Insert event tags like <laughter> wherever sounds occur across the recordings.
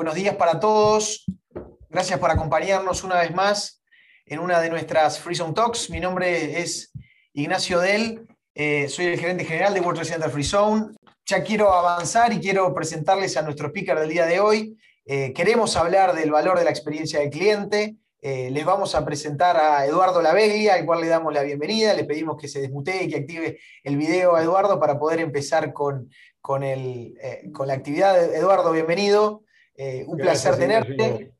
buenos días para todos. Gracias por acompañarnos una vez más en una de nuestras Free Zone Talks. Mi nombre es Ignacio Del, eh, soy el gerente general de World Trade Center Free Zone. Ya quiero avanzar y quiero presentarles a nuestro speaker del día de hoy. Eh, queremos hablar del valor de la experiencia del cliente. Eh, les vamos a presentar a Eduardo Laveglia, al cual le damos la bienvenida. Le pedimos que se desmutee y que active el video a Eduardo para poder empezar con, con, el, con la actividad. Eduardo, bienvenido. Eh, un placer tenerte.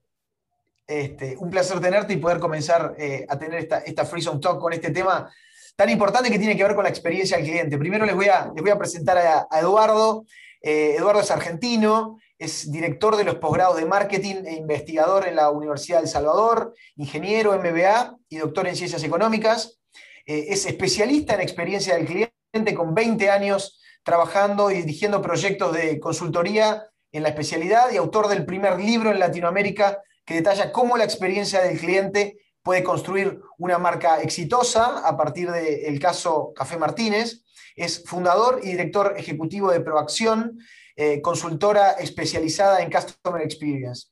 Este, un placer tenerte y poder comenzar eh, a tener esta, esta Free Zone Talk con este tema tan importante que tiene que ver con la experiencia del cliente. Primero les voy a, les voy a presentar a, Eduardo. Eh, Eduardo es argentino, es director de los posgrados de marketing e investigador en la Universidad de El Salvador, ingeniero MBA y doctor en ciencias económicas. es especialista en experiencia del cliente con 20 años trabajando y dirigiendo proyectos de consultoría en la especialidad y autor del primer libro en Latinoamérica que detalla cómo la experiencia del cliente puede construir una marca exitosa a partir del caso Café Martínez. Es fundador y director ejecutivo de Proacción, eh, consultora especializada en Customer Experience.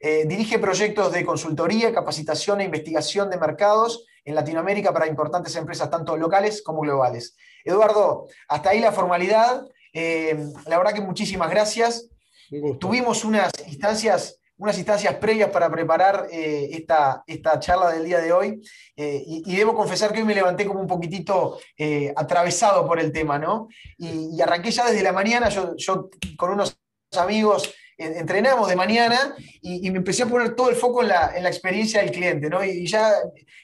Eh, dirige proyectos de consultoría, capacitación e investigación de mercados en Latinoamérica para importantes empresas tanto locales como globales. Eduardo, hasta ahí la formalidad. Eh, la verdad que muchísimas gracias. Tuvimos unas instancias, unas instancias previas para preparar eh, esta, esta, charla del día de hoy eh, y, debo confesar que hoy me levanté como un poquitito eh, atravesado por el tema, ¿no? Y, arranqué ya desde la mañana, yo, con unos amigos entrenamos de mañana y, me empecé a poner todo el foco en la, en la experiencia del cliente, ¿no? Y, ya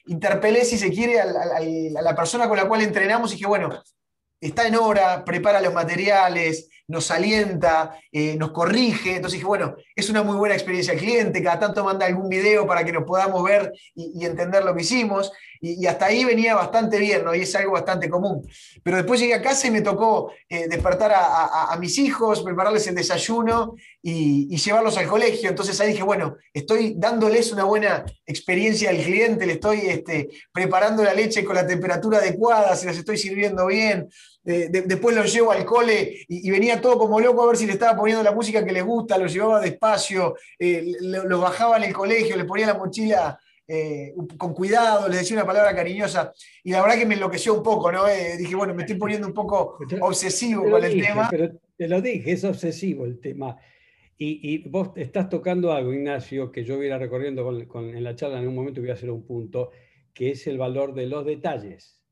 interpelé, si se quiere, a, la persona con la cual entrenamos y dije, bueno, está en hora, prepara los materiales, nos alienta, eh, nos corrige. Entonces dije, bueno, es una muy buena experiencia el cliente, cada tanto manda algún video para que nos podamos ver y, entender lo que hicimos. Y, hasta ahí venía bastante bien, ¿no? Y es algo bastante común. Pero después llegué a casa y me tocó eh, despertar a, mis hijos, prepararles el desayuno y, llevarlos al colegio. Entonces ahí dije, bueno, estoy dándoles una buena experiencia al cliente, le estoy este, preparando la leche con la temperatura adecuada, se las estoy sirviendo bien. Eh, después los llevo al cole y, venía todo como loco a ver si le estaba poniendo la música que les gusta, los llevaba despacio, eh, los bajaba en el colegio, les ponía la mochila eh, con cuidado, les decía una palabra cariñosa, y la verdad que me enloqueció un poco, ¿no? dije, bueno, me estoy poniendo un poco obsesivo con el tema. Pero te lo dije, es obsesivo el tema. Y, vos estás tocando algo, Ignacio, que yo voy a ir recorriendo en la charla en un momento voy a hacer un punto, que es el valor de los detalles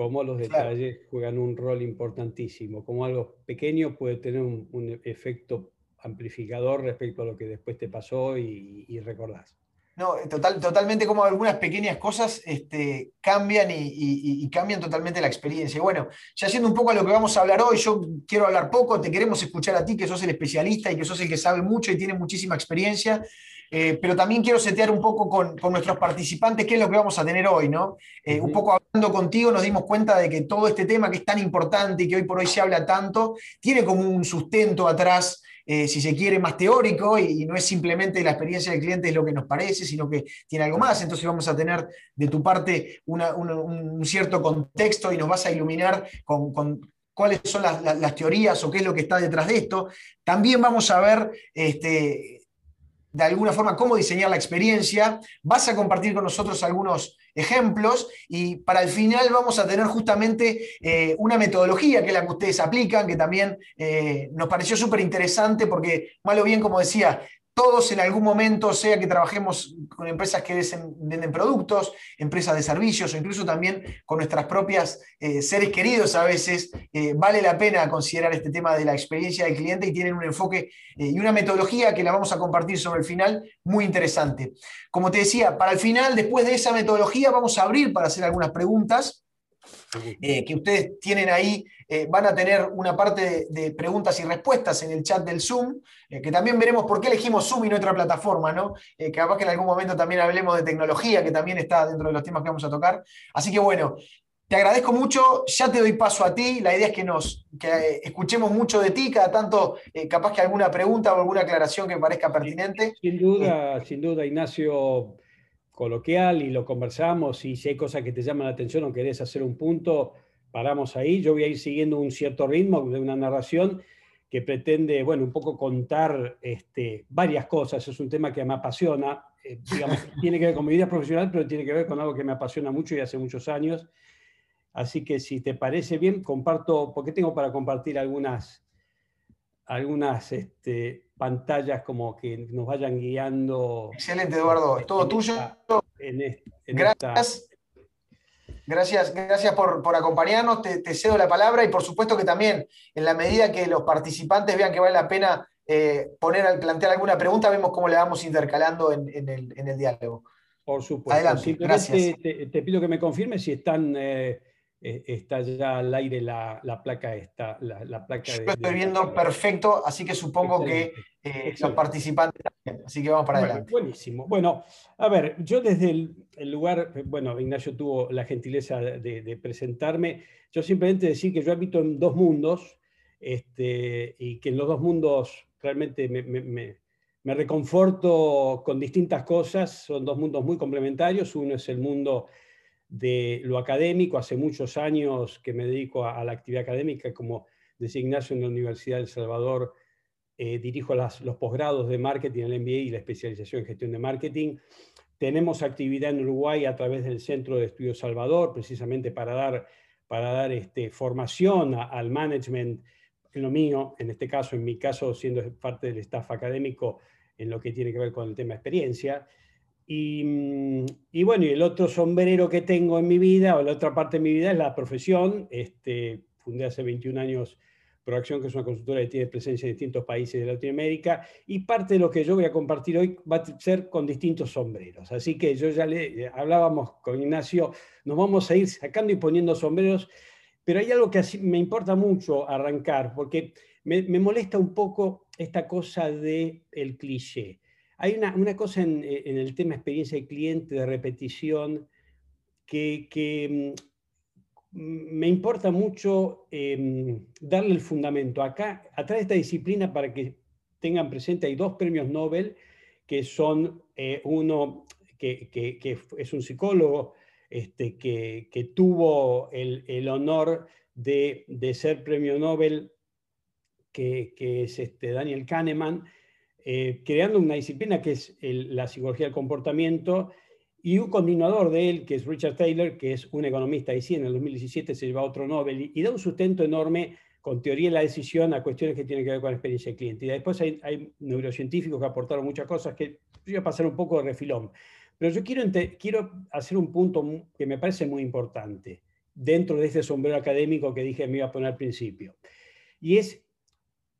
cómo los detalles juegan un rol importantísimo, cómo algo pequeño puede tener un, efecto amplificador respecto a lo que después te pasó y, recordás. No, total, totalmente como algunas pequeñas cosas este, cambian y, cambian totalmente la experiencia. Y bueno, ya siendo un poco a lo que vamos a hablar hoy, yo quiero hablar poco, te queremos escuchar a ti, que sos el especialista y que sos el que sabe mucho y tiene muchísima experiencia. Eh, pero también quiero setear un poco con, nuestros participantes qué es lo que vamos a tener hoy, ¿no? Eh, un poco hablando contigo nos dimos cuenta de que todo este tema que es tan importante y que hoy por hoy se habla tanto, tiene como un sustento atrás, eh, si se quiere, más teórico y, no es simplemente la experiencia del cliente es lo que nos parece, sino que tiene algo más. Entonces vamos a tener de tu parte un cierto contexto y nos vas a iluminar con, cuáles son las, teorías o qué es lo que está detrás de esto. También vamos a ver este, de alguna forma cómo diseñar la experiencia, vas a compartir con nosotros algunos ejemplos y para el final vamos a tener justamente eh, una metodología que es la que ustedes aplican, que también eh, nos pareció súper interesante porque, malo bien, como decía, todos en algún momento, sea que trabajemos con empresas que venden productos, empresas de servicios o incluso también con nuestras propias eh, seres queridos a veces, eh, vale la pena considerar este tema de la experiencia del cliente y tienen un enfoque eh, y una metodología que la vamos a compartir sobre el final muy interesante. Como te decía, para el final, después de esa metodología, vamos a abrir para hacer algunas preguntas que ustedes tienen ahí eh, van a tener una parte de, preguntas y respuestas en el chat del Zoom, eh, que también veremos por qué elegimos Zoom y no otra plataforma, ¿no? Eh, capaz que en algún momento también hablemos de tecnología, que también está dentro de los temas que vamos a tocar. Así que bueno, te agradezco mucho, ya te doy paso a ti, la idea es que nos que escuchemos mucho de ti, cada tanto capaz que alguna pregunta o alguna aclaración que parezca pertinente. Sin duda, sin duda, Ignacio, coloquial y lo conversamos y si hay cosas que te llaman la atención o querés hacer un punto, paramos ahí. Yo voy a ir siguiendo un cierto ritmo de una narración que pretende, bueno, un poco contar este, varias cosas. Es un tema que me apasiona, eh, digamos, <laughs> tiene que ver con mi vida profesional, pero tiene que ver con algo que me apasiona mucho y hace muchos años. Así que si te parece bien, comparto, porque tengo para compartir algunas, algunas este, pantallas como que nos vayan guiando. Excelente, Eduardo. Es todo tuyo. Gracias. Gracias, gracias por, acompañarnos, te, cedo la palabra y por supuesto que también en la medida que los participantes vean que vale la pena eh, poner, plantear alguna pregunta, vemos cómo le vamos intercalando en, el, diálogo. Por supuesto. Adelante, gracias. Te, pido que me confirmes si están eh, eh, está ya al aire la, placa esta. La, placa Yo estoy viendo perfecto, así que supongo que eh, los participantes también. Así que vamos para adelante. Buenísimo. Bueno, a ver, yo desde el, lugar, bueno, Ignacio tuvo la gentileza de, presentarme. Yo simplemente decir que yo habito en dos mundos este, y que en los dos mundos realmente me, me reconforto con distintas cosas. Son dos mundos muy complementarios. Uno es el mundo de lo académico. Hace muchos años que me dedico a, la actividad académica, como decía Ignacio en la Universidad de El Salvador, eh, dirijo los posgrados de marketing, el MBA y la especialización en gestión de marketing. Tenemos actividad en Uruguay a través del Centro de Estudios Salvador, precisamente para dar, para dar este, formación al management, en lo mío, en este caso, en mi caso, siendo parte del staff académico, en lo que tiene que ver con el tema experiencia. Mm, y, bueno, y el otro sombrero que tengo en mi vida, o la otra parte de mi vida, es la profesión. Este, fundé hace 21 años Proacción, que es una consultora que tiene presencia en distintos países de Latinoamérica, y parte de lo que yo voy a compartir hoy va a ser con distintos sombreros. Así que yo ya le eh, hablábamos con Ignacio, nos vamos a ir sacando y poniendo sombreros, pero hay algo que me importa mucho arrancar, porque me, me molesta un poco esta cosa del el cliché. Hay una, cosa eh, en, el tema experiencia de cliente, de repetición, que, mm, me importa mucho em, darle el fundamento. Acá, atrás de esta disciplina, para que tengan presente, hay dos premios Nobel, que son eh, uno que, es un psicólogo este, que, tuvo el, honor de, ser premio Nobel, que, es este, Daniel Kahneman, eh, creando una disciplina que es la psicología del comportamiento y un continuador de él, que es Richard Taylor, que es un economista y sí, en el 2017 se lleva otro Nobel y, da un sustento enorme con teoría de la decisión a cuestiones que tienen que ver con la experiencia del cliente. Y después hay, neurocientíficos que aportaron muchas cosas que voy a pasar un poco de refilón. Pero yo quiero, quiero hacer un punto que me parece muy importante dentro de este sombrero académico que dije me iba a poner al principio. Y es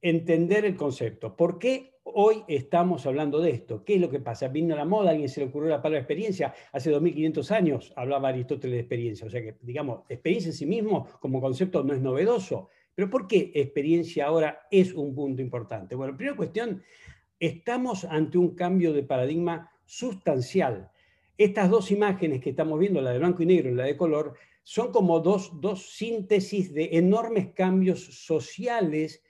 entender el concepto. ¿Por qué hoy estamos hablando de esto? ¿Qué es lo que pasa? Vino la moda, alguien se le ocurrió la palabra experiencia. Hace 2500 años hablaba Aristóteles de experiencia. O sea que, digamos, experiencia en sí mismo como concepto no es novedoso. Pero ¿por qué experiencia ahora es un punto importante? Bueno, primera cuestión, estamos ante un cambio de paradigma sustancial. Estas dos imágenes que estamos viendo, la de blanco y negro y la de color, son como dos, dos síntesis de enormes cambios sociales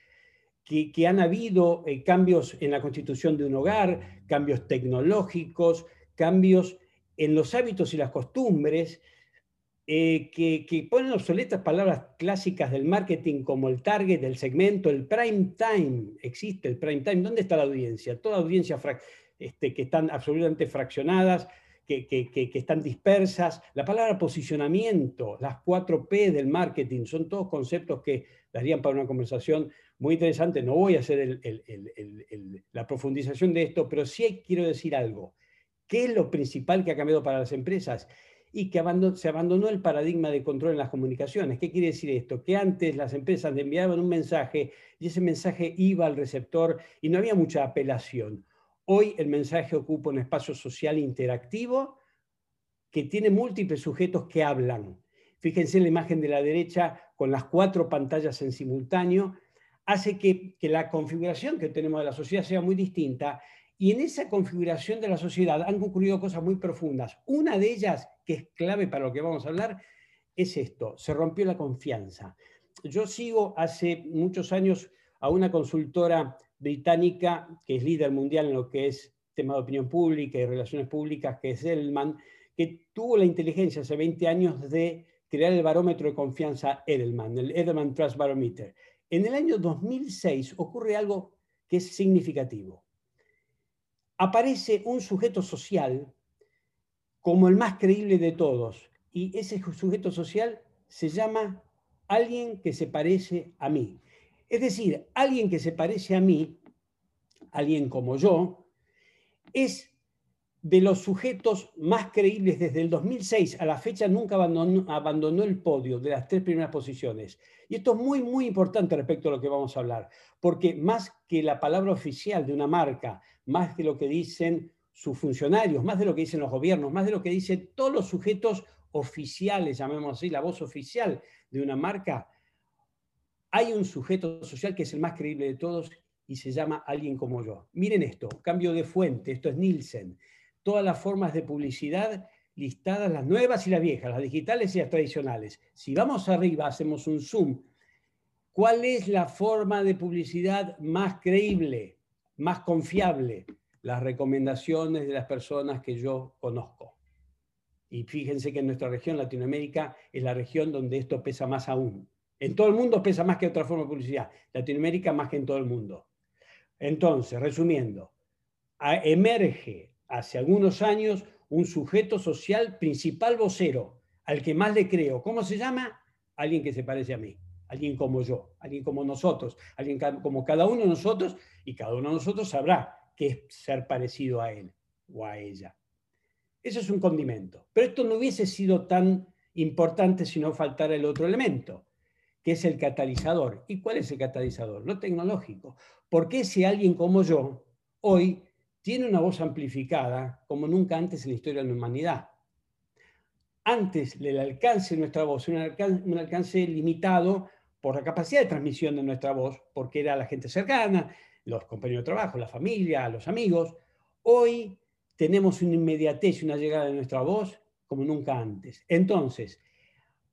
que, han habido eh, cambios en la constitución de un hogar, cambios tecnológicos, cambios en los hábitos y las costumbres, eh, que, ponen obsoletas palabras clásicas del marketing como el target, el segmento, el prime time. Existe el prime time. ¿Dónde está la audiencia? Toda audiencia este, que están absolutamente fraccionadas, que, que, están dispersas. La palabra posicionamiento, las 4 P del marketing, son todos conceptos que darían para una conversación muy interesante. No voy a hacer la profundización de esto, pero sí quiero decir algo. ¿Qué es lo principal que ha cambiado para las empresas? Y que se abandonó el paradigma de control en las comunicaciones. ¿Qué quiere decir esto? Que antes las empresas enviaban un mensaje y ese mensaje iba al receptor y no había mucha apelación. Hoy el mensaje ocupa un espacio social interactivo que tiene múltiples sujetos que hablan. Fíjense en la imagen de la derecha con las cuatro pantallas en simultáneo hace que, la configuración que tenemos de la sociedad sea muy distinta y en esa configuración de la sociedad han ocurrido cosas muy profundas. Una de ellas, que es clave para lo que vamos a hablar, es esto, se rompió la confianza. Yo sigo hace muchos años a una consultora británica que es líder mundial en lo que es tema de opinión pública y relaciones públicas, que es Edelman, que tuvo la inteligencia hace 20 años de crear el barómetro de confianza Edelman, el Edelman Trust Barometer En el año 2006 ocurre algo que es significativo. Aparece un sujeto social como el más creíble de todos, y ese sujeto social se llama alguien que se parece a mí. Es decir, alguien que se parece a mí, alguien como yo, es de los sujetos más creíbles desde el 2006 a la fecha, nunca abandonó, el podio de las tres primeras posiciones. Y esto es muy, muy importante respecto a lo que vamos a hablar, porque más que la palabra oficial de una marca, más de lo que dicen sus funcionarios, más de lo que dicen los gobiernos, más de lo que dicen todos los sujetos oficiales, llamemos así, la voz oficial de una marca, hay un sujeto social que es el más creíble de todos y se llama alguien como yo. Miren esto, cambio de fuente, esto es Nielsen. Todas las formas de publicidad listadas, las nuevas y las viejas, las digitales y las tradicionales. Si vamos arriba, hacemos un zoom. ¿Cuál es la forma de publicidad más creíble, más confiable? Las recomendaciones de las personas que yo conozco. Y fíjense que en nuestra región, Latinoamérica, es la región donde esto pesa más aún. En todo el mundo pesa más que otra forma de publicidad. Latinoamérica más que en todo el mundo. Entonces, resumiendo, emerge hace algunos años un sujeto social principal vocero, al que más le creo. ¿Cómo se llama? Alguien que se parece a mí, alguien como yo, alguien como nosotros, alguien como cada uno de nosotros, y cada uno de nosotros sabrá qué es ser parecido a él o a ella. Eso es un condimento. Pero esto no hubiese sido tan importante si no faltara el otro elemento, que es el catalizador. ¿Y cuál es el catalizador? Lo tecnológico. ¿Por qué si alguien como yo hoy tiene una voz amplificada como nunca antes en la historia de la humanidad? Antes el alcance de nuestra voz, un alcance, un alcance limitado por la capacidad de transmisión de nuestra voz, porque era la gente cercana, los compañeros de trabajo, la familia, los amigos. Hoy tenemos una inmediatez y una llegada de nuestra voz como nunca antes. Entonces,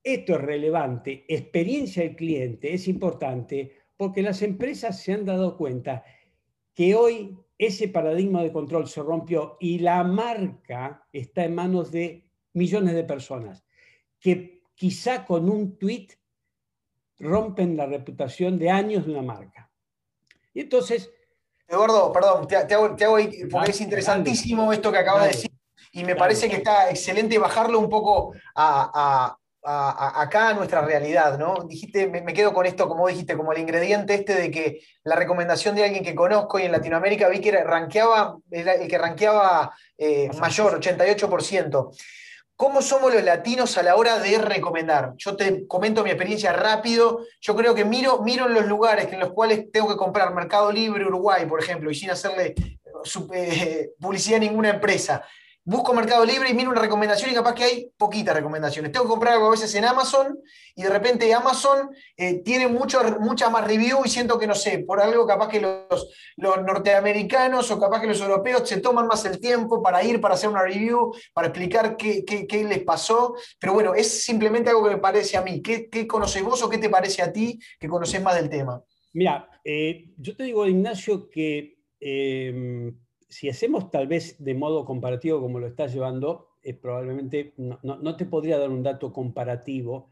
esto es relevante, experiencia del cliente es importante porque las empresas se han dado cuenta que hoy ese paradigma de control se rompió y la marca está en manos de millones de personas que quizá con un tweet rompen la reputación de años de una marca. Y entonces... Eduardo, perdón, te, hago, porque es interesantísimo esto que acabas de decir y me parece que está excelente bajarlo un poco a, acá a nuestra realidad, ¿no? Dijiste, me, quedo con esto, como dijiste, como el ingrediente este de que la recomendación de alguien que conozco y en Latinoamérica vi que ranqueaba, el que ranqueaba eh, mayor, 88%. ¿Cómo somos los latinos a la hora de recomendar? Yo te comento mi experiencia rápido. Yo creo que miro, miro en los lugares en los cuales tengo que comprar Mercado Libre Uruguay, por ejemplo, y sin hacerle eh, publicidad a ninguna empresa busco Mercado Libre y miro una recomendación y capaz que hay poquitas recomendaciones. Tengo que comprar algo a veces en Amazon y de repente Amazon eh, tiene mucho, mucha más review y siento que, no sé, por algo capaz que los, los, norteamericanos o capaz que los europeos se toman más el tiempo para ir, para hacer una review, para explicar qué, qué, les pasó. Pero bueno, es simplemente algo que me parece a mí. ¿Qué, qué conoces vos o qué te parece a ti que conoces más del tema? Mira, eh, yo te digo, Ignacio, que... Eh, si hacemos tal vez de modo comparativo como lo estás llevando, es probablemente no, te podría dar un dato comparativo,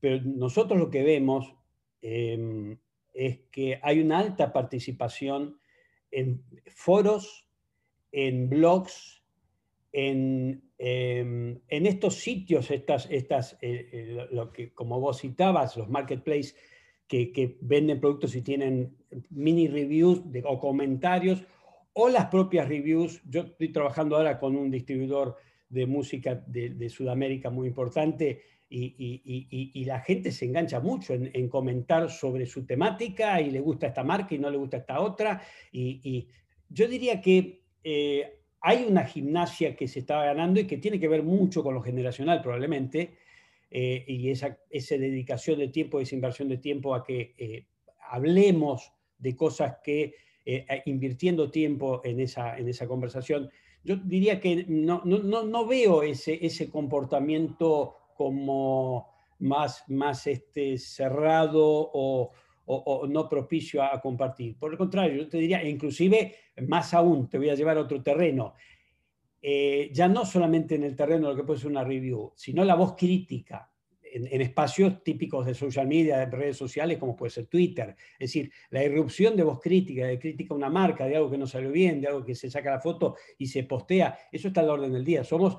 pero nosotros lo que vemos em, es que hay una alta participación en foros, en blogs, en, em, en estos sitios, estas, estas eh, eh, lo que, como vos citabas, los marketplaces que, venden productos y tienen mini reviews o comentarios o las propias reviews. Yo estoy trabajando ahora con un distribuidor de música de, Sudamérica muy importante y, la gente se engancha mucho en, comentar sobre su temática y le gusta esta marca y no le gusta esta otra. Y, yo diría que eh, hay una gimnasia que se está ganando y que tiene que ver mucho con lo generacional probablemente, eh, y esa, esa, dedicación de tiempo, esa inversión de tiempo a que eh, hablemos de cosas que eh, invirtiendo tiempo en esa, en esa conversación. Yo diría que no, no, no veo ese, ese comportamiento como más, más este, cerrado o, o, no propicio a, compartir. Por el contrario, yo te diría, inclusive más aún, te voy a llevar a otro terreno. Eh, ya no solamente en el terreno de lo que puede ser una review, sino la voz crítica. En, espacios típicos de social media, de redes sociales, como puede ser Twitter. Es decir, la irrupción de voz crítica, de crítica a una marca, de algo que no salió bien, de algo que se saca la foto y se postea, eso está al orden del día. Somos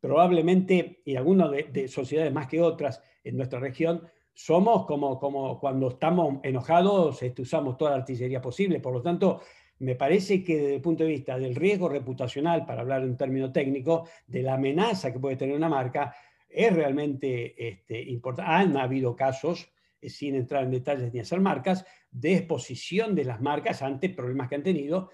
probablemente, y algunas de, sociedades más que otras en nuestra región, somos como, como cuando estamos enojados, este, usamos toda la artillería posible. Por lo tanto, me parece que desde el punto de vista del riesgo reputacional, para hablar en término técnico, de la amenaza que puede tener una marca, es realmente este, importante. Han habido casos, eh, sin entrar en detalles ni hacer marcas, de exposición de las marcas ante problemas que han tenido.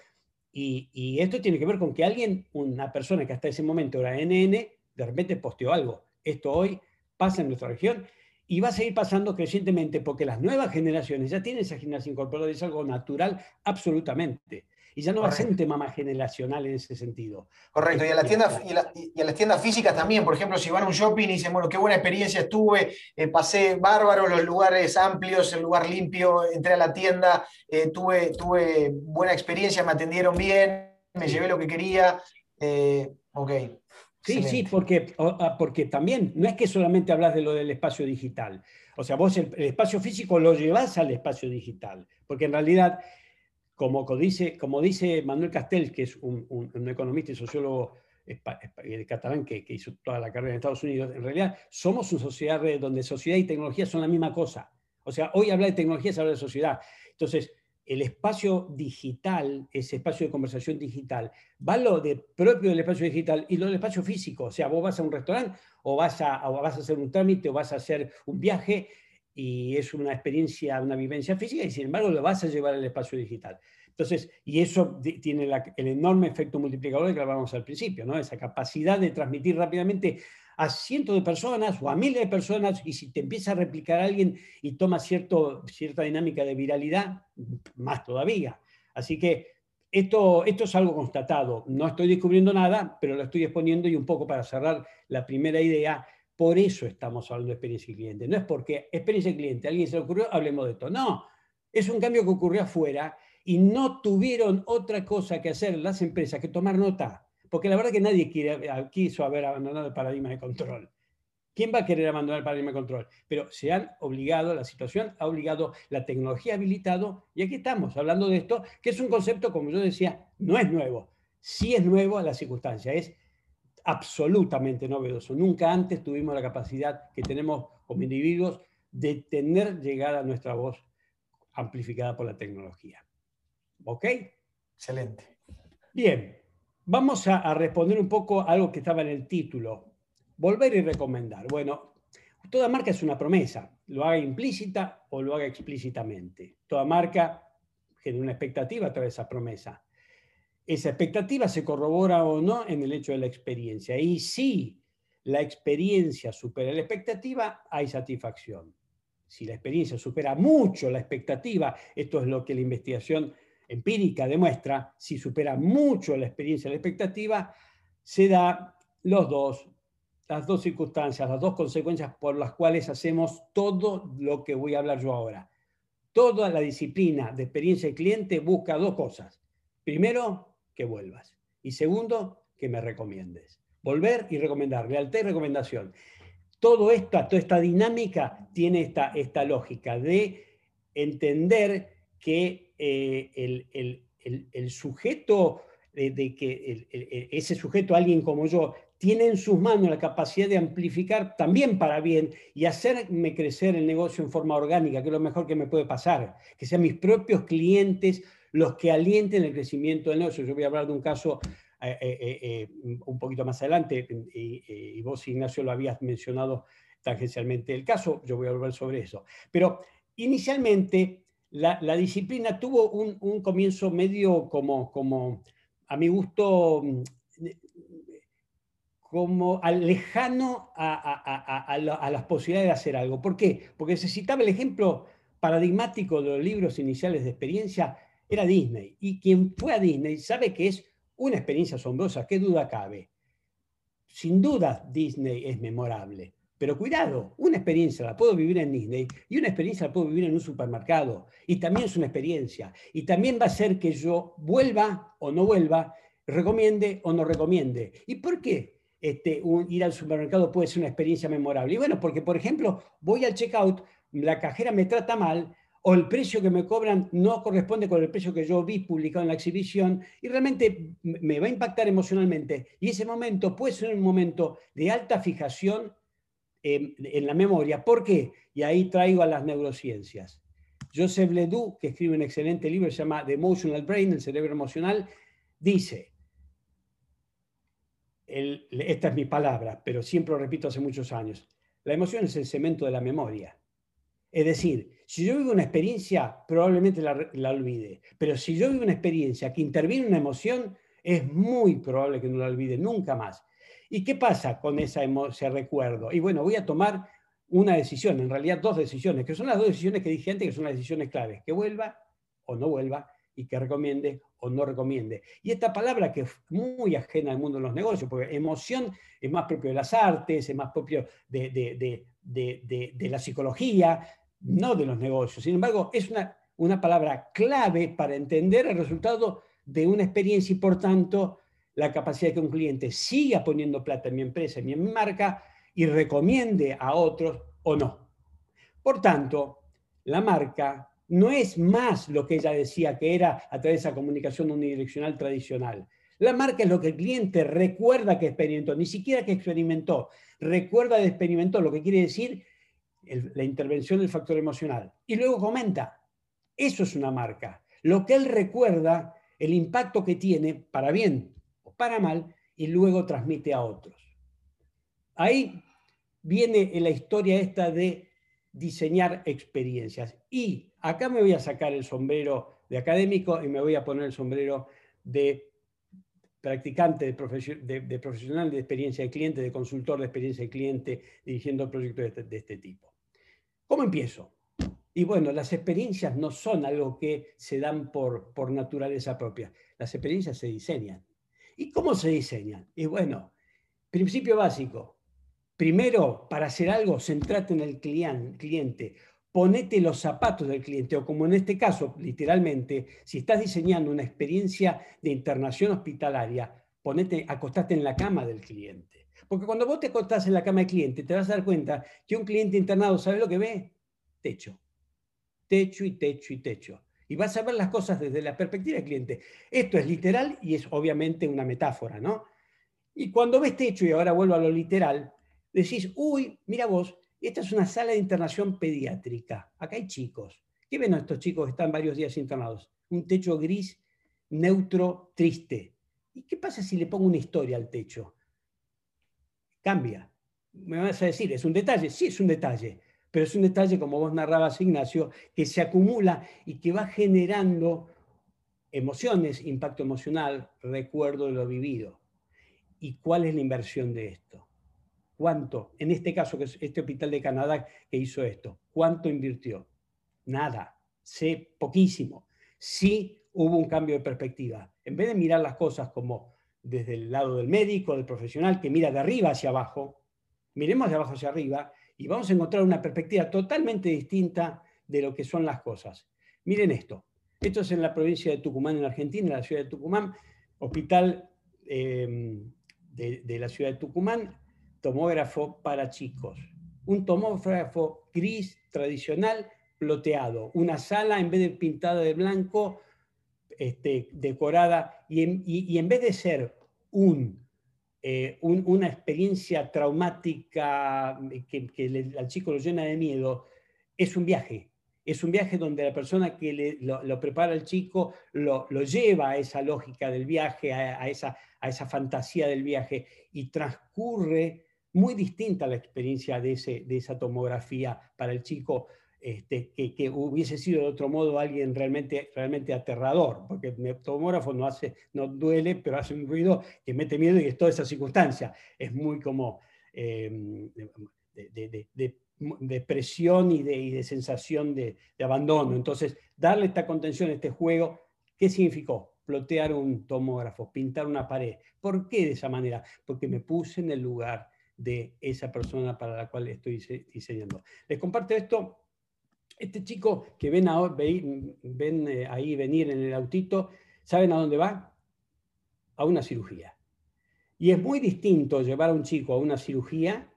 Y, esto tiene que ver con que alguien, una persona que hasta ese momento era NN, de repente posteó algo. Esto hoy pasa en nuestra región y va a seguir pasando crecientemente porque las nuevas generaciones ya tienen esa gimnasia incorporada, es algo natural absolutamente. Y ya no va a ser un tema más generacional en ese sentido. Correcto, y a, la tienda, y, a las tiendas físicas también, por ejemplo, si van a un shopping y dicen, bueno, qué buena experiencia estuve, eh, pasé bárbaro, los lugares amplios, el lugar limpio, entré a la tienda, eh, tuve, tuve buena experiencia, me atendieron bien, me llevé lo que quería. Eh, ok. Sí, sí, porque, porque también no es que solamente hablas de lo del espacio digital. O sea, vos el, espacio físico lo llevas al espacio digital, porque en realidad, como dice, como dice Manuel Castells, que es un, economista y sociólogo catalán que, hizo toda la carrera en Estados Unidos, en realidad somos una sociedad donde sociedad y tecnología son la misma cosa. O sea, hoy hablar de tecnología es hablar de sociedad. Entonces, el espacio digital, ese espacio de conversación digital, va lo de propio del espacio digital y lo del espacio físico. O sea, vos vas a un restaurante o vas a, vas a hacer un trámite o vas a hacer un viaje y es una experiencia, una vivencia física y sin embargo lo vas a llevar al espacio digital. Entonces, y eso tiene el enorme efecto multiplicador que hablábamos al principio, ¿no? Esa capacidad de transmitir rápidamente a cientos de personas o a miles de personas y si te empieza a replicar alguien y toma cierto, cierta dinámica de viralidad, más todavía. Así que esto, esto es algo constatado. No estoy descubriendo nada, pero lo estoy exponiendo y un poco para cerrar la primera idea. Por eso estamos hablando de experiencia cliente. No es porque experiencia cliente, alguien se le ocurrió, hablemos de esto. No, es un cambio que ocurrió afuera y no tuvieron otra cosa que hacer las empresas que tomar nota porque la verdad que nadie quiere, quiso haber abandonado el paradigma de control. ¿Quién va a querer abandonar el paradigma de control? Pero se han obligado, la situación ha obligado, la tecnología ha habilitado, y aquí estamos hablando de esto, que es un concepto, como yo decía, no es nuevo. Sí es nuevo a la circunstancia, es absolutamente novedoso. Nunca antes tuvimos la capacidad que tenemos como individuos de tener llegada a nuestra voz amplificada por la tecnología. ¿Ok? Excelente. Bien, Vamos a, responder un poco a algo que estaba en el título. Volver y recomendar. Bueno, toda marca es una promesa, lo haga implícita o lo haga explícitamente. Toda marca genera una expectativa a través de esa promesa. Esa expectativa se corrobora o no en el hecho de la experiencia. Y si la experiencia supera la expectativa, hay satisfacción. Si la experiencia supera mucho la expectativa, esto es lo que la investigación empírica demuestra, si supera mucho la experiencia la expectativa, se da los dos, las dos circunstancias, las dos consecuencias por las cuales hacemos todo lo que voy a hablar yo ahora. Toda la disciplina de experiencia de cliente busca dos cosas. Primero, que vuelvas. Y segundo, que me recomiendes. Volver y recomendar, lealtad y recomendación. Todo esto, toda esta dinámica tiene esta, esta lógica de entender que eh, el, sujeto, de, que ese sujeto, alguien como yo, tiene en sus manos la capacidad de amplificar también para bien y hacerme crecer el negocio en forma orgánica, que es lo mejor que me puede pasar, que sean mis propios clientes los que alienten el crecimiento del negocio. Yo voy a hablar de un caso eh, eh, un poquito más adelante, y, vos, Ignacio, lo habías mencionado tangencialmente el caso, yo voy a volver sobre eso. Pero inicialmente la, disciplina tuvo un, comienzo medio como, como, a mi gusto, como lejano a, las posibilidades de hacer algo. ¿Por qué? Porque necesitaba el ejemplo paradigmático de los libros iniciales de experiencia, era Disney. Y quien fue a Disney sabe que es una experiencia asombrosa, qué duda cabe. Sin duda Disney es memorable, pero cuidado, una experiencia la puedo vivir en Disney y una experiencia la puedo vivir en un supermercado. Y también es una experiencia. Y también va a ser que yo vuelva o no vuelva, recomiende o no recomiende. ¿Y por qué? este, ir al supermercado puede ser una experiencia memorable? Y bueno, porque por ejemplo, voy al checkout, la cajera me trata mal, o el precio que me cobran no corresponde con el precio que yo vi publicado en la exhibición y realmente me va a impactar emocionalmente. Y ese momento puede ser un momento de alta fijación en, en la memoria. ¿Por qué? Y ahí traigo a las neurociencias. Joseph Ledoux, que escribe un excelente libro, se llama The Emotional Brain, el cerebro emocional, dice, esta es mi palabra, pero siempre lo repito hace muchos años, la emoción es el cemento de la memoria. Es decir, si yo vivo una experiencia, probablemente la, olvide, pero si yo vivo una experiencia que interviene una emoción, es muy probable que no la olvide nunca más. ¿Y qué pasa con esa ese recuerdo? Y bueno, voy a tomar una decisión, en realidad dos decisiones, que son las dos decisiones que dije antes, que son las decisiones claves, que vuelva o no vuelva y que recomiende o no recomiende. Y esta palabra que es muy ajena al mundo de los negocios, porque emoción es más propio de las artes, es más propio de, de, la psicología, no de los negocios. Sin embargo, es una, una palabra clave para entender el resultado de una experiencia y por tanto la capacidad de que un cliente siga poniendo plata en mi empresa, en mi marca, y recomiende a otros o no. Por tanto, la marca no es más lo que ella decía que era a través de esa comunicación unidireccional tradicional. La marca es lo que el cliente recuerda que experimentó, ni siquiera que experimentó, recuerda de experimentó, lo que quiere decir la intervención del factor emocional. Y luego comenta, eso es una marca. Lo que él recuerda, el impacto que tiene, para bien o para mal, y luego transmite a otros. Ahí viene en la historia esta de diseñar experiencias. Y acá me voy a sacar el sombrero de académico y me voy a poner el sombrero de practicante, de, profesional de experiencia de cliente, de consultor de experiencia de cliente, dirigiendo proyectos de este, de este tipo. ¿Cómo empiezo? Y bueno, las experiencias no son algo que se dan por, por naturaleza propia. Las experiencias se diseñan. ¿Y cómo se diseñan? Y bueno, principio básico, Primero, para hacer algo, centrate en el cliente, ponete los zapatos del cliente, o como en este caso, literalmente, si estás diseñando una experiencia de internación hospitalaria, ponete, acostate en la cama del cliente. Porque cuando vos te acostás en la cama del cliente, te vas a dar cuenta que un cliente internado, ¿sabe lo que ve? Techo. Techo y techo y techo. Y vas a ver las cosas desde la perspectiva del cliente. Esto es literal y es obviamente una metáfora, ¿no? Y cuando ves techo, y ahora vuelvo a lo literal, decís, uy, mira vos, esta es una sala de internación pediátrica. Acá hay chicos. ¿Qué ven estos chicos que están varios días internados? Un techo gris, neutro, triste. ¿Y qué pasa si le pongo una historia al techo? Cambia. Me vas a decir, ¿es un detalle? Sí, es un detalle. Pero es un detalle, como vos narrabas, Ignacio, que se acumula y que va generando emociones, impacto emocional, recuerdo de lo vivido. ¿Y cuál es la inversión de esto? ¿Cuánto? En este caso, que es este hospital de Canadá que hizo esto, ¿cuánto invirtió? Nada, sé poquísimo. Sí hubo un cambio de perspectiva. En vez de mirar las cosas como desde el lado del médico, del profesional, que mira de arriba hacia abajo, miremos de abajo hacia arriba y vamos a encontrar una perspectiva totalmente distinta de lo que son las cosas. Miren esto. Esto es en la provincia de Tucumán, en Argentina, en la ciudad de Tucumán, hospital eh, de la ciudad de Tucumán, tomógrafo para chicos. Un tomógrafo gris tradicional ploteado. Una sala en vez de pintada de blanco, este, decorada, y en, vez de ser eh, un, una experiencia traumática que, al chico lo llena de miedo, es un viaje. Es un viaje donde la persona que lo, prepara al chico lo, lleva a esa lógica del viaje, a, esa, a esa fantasía del viaje, y transcurre muy distinta la experiencia de, ese, de esa tomografía para el chico, este, que, hubiese sido de otro modo alguien realmente, realmente aterrador, porque el tomógrafo no, hace, no duele, pero hace un ruido que mete miedo y es toda esa circunstancia. Es muy como em, de, presión y de, y de sensación de, abandono. Entonces, darle esta contención a este juego, ¿qué significó? Plotear un tomógrafo, pintar una pared. ¿Por qué de esa manera? Porque me puse en el lugar de esa persona para la cual estoy diseñando. Les comparto esto. Este chico que ven, eh, ahí venir en el autito, ¿saben a dónde va? A una cirugía. Y es muy distinto llevar a un chico a una cirugía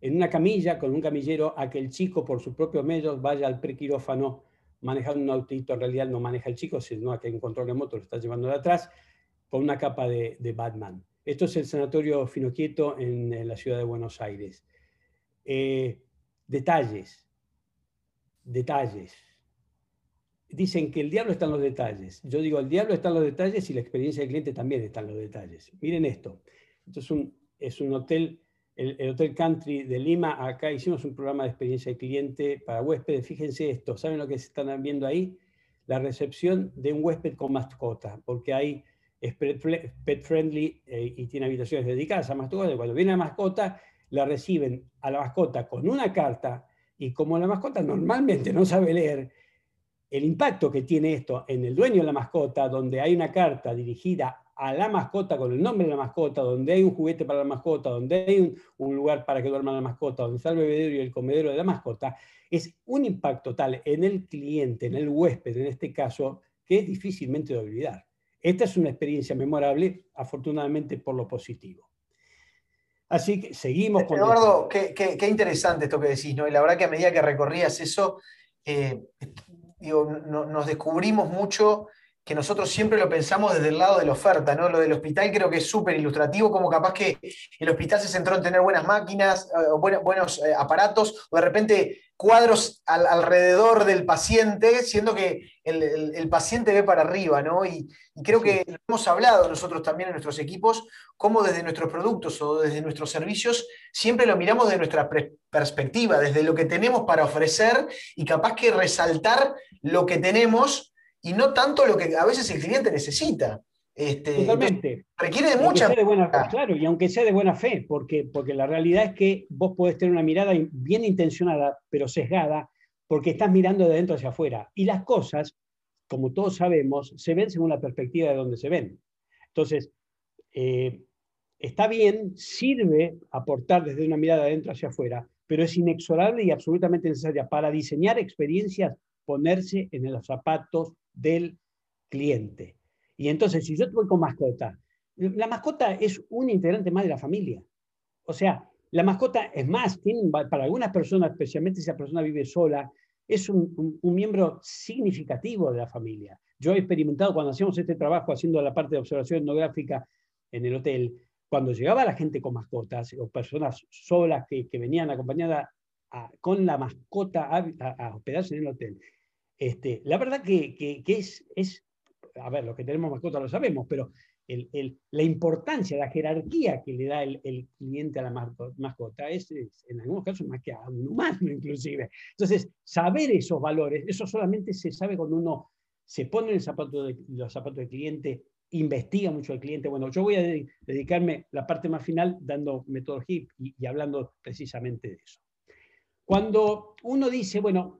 en una camilla con un camillero a que el chico por sus propios medios vaya al prequirófano manejando un autito, en realidad no maneja el chico, sino que hay un control remoto, lo está llevando de atrás, con una capa de, Batman. Esto es el Sanatorio Finoquieto en, en la ciudad de Buenos Aires. Eh, detalles, detalles. Dicen que el diablo está en los detalles. Yo digo, el diablo está en los detalles y la experiencia del cliente también está en los detalles. Miren esto. Es un, hotel el, Hotel Country de Lima, acá hicimos un programa de experiencia de cliente para huéspedes. Fíjense esto, ¿saben lo que se están viendo ahí? La recepción de un huésped con mascota, porque hay es pet friendly eh, y tiene habitaciones dedicadas a mascotas. Cuando viene la mascota, la reciben a la mascota con una carta y como la mascota normalmente no sabe leer, el impacto que tiene esto en el dueño de la mascota, donde hay una carta dirigida a la mascota con el nombre de la mascota, donde hay un juguete para la mascota, donde hay un, lugar para que duerma la mascota, donde está el bebedero y el comedero de la mascota, es un impacto tal en el cliente, en el huésped en este caso, que es difícilmente de olvidar. Esta es una experiencia memorable, afortunadamente por lo positivo. Así que seguimos con... Eduardo, qué, qué, interesante esto que decís, ¿no? Y la verdad que a medida que recorrías eso, eh, nos descubrimos mucho que nosotros siempre lo pensamos desde el lado de la oferta, ¿no? Lo del hospital creo que es súper ilustrativo, como capaz que el hospital se centró en tener buenas máquinas, eh, buenos eh, aparatos, o de repente cuadros alrededor del paciente, siendo que el, paciente ve para arriba, ¿no? Y, creo que hemos hablado nosotros también en nuestros equipos, cómo desde nuestros productos o desde nuestros servicios siempre lo miramos desde nuestra perspectiva, desde lo que tenemos para ofrecer y capaz que resaltar lo que tenemos y no tanto lo que a veces el cliente necesita. Este, Totalmente. Requiere de mucha... claro, y aunque sea de buena fe, porque, porque la realidad es que vos podés tener una mirada bien intencionada, pero sesgada, porque estás mirando de dentro hacia afuera. Y las cosas, como todos sabemos, se ven según la perspectiva de donde se ven. Entonces, eh, está bien, sirve aportar desde una mirada de dentro hacia afuera, pero es inexorable y absolutamente necesaria para diseñar experiencias, ponerse en los zapatos del cliente. Y entonces, si yo voy con mascota, la mascota es un integrante más de la familia. O sea, la mascota es más, para algunas personas, especialmente si la persona vive sola, es un, miembro significativo de la familia. Yo he experimentado cuando hacíamos este trabajo haciendo la parte de observación etnográfica en el hotel, cuando llegaba la gente con mascotas o personas solas que, venían acompañadas con la mascota a, hospedarse en el hotel, este, la verdad que, es, es, a ver, los que tenemos mascota lo sabemos, pero la importancia, la jerarquía que le da el, cliente a la mascota es, en algunos casos más que a un humano <laughs> inclusive. Entonces, saber esos valores, eso solamente se sabe cuando uno se pone el zapato de, los zapatos del cliente, investiga mucho al cliente. Bueno, yo voy a dedicarme la parte más final dando metodología y, y hablando precisamente de eso. Cuando uno dice, bueno, ¿y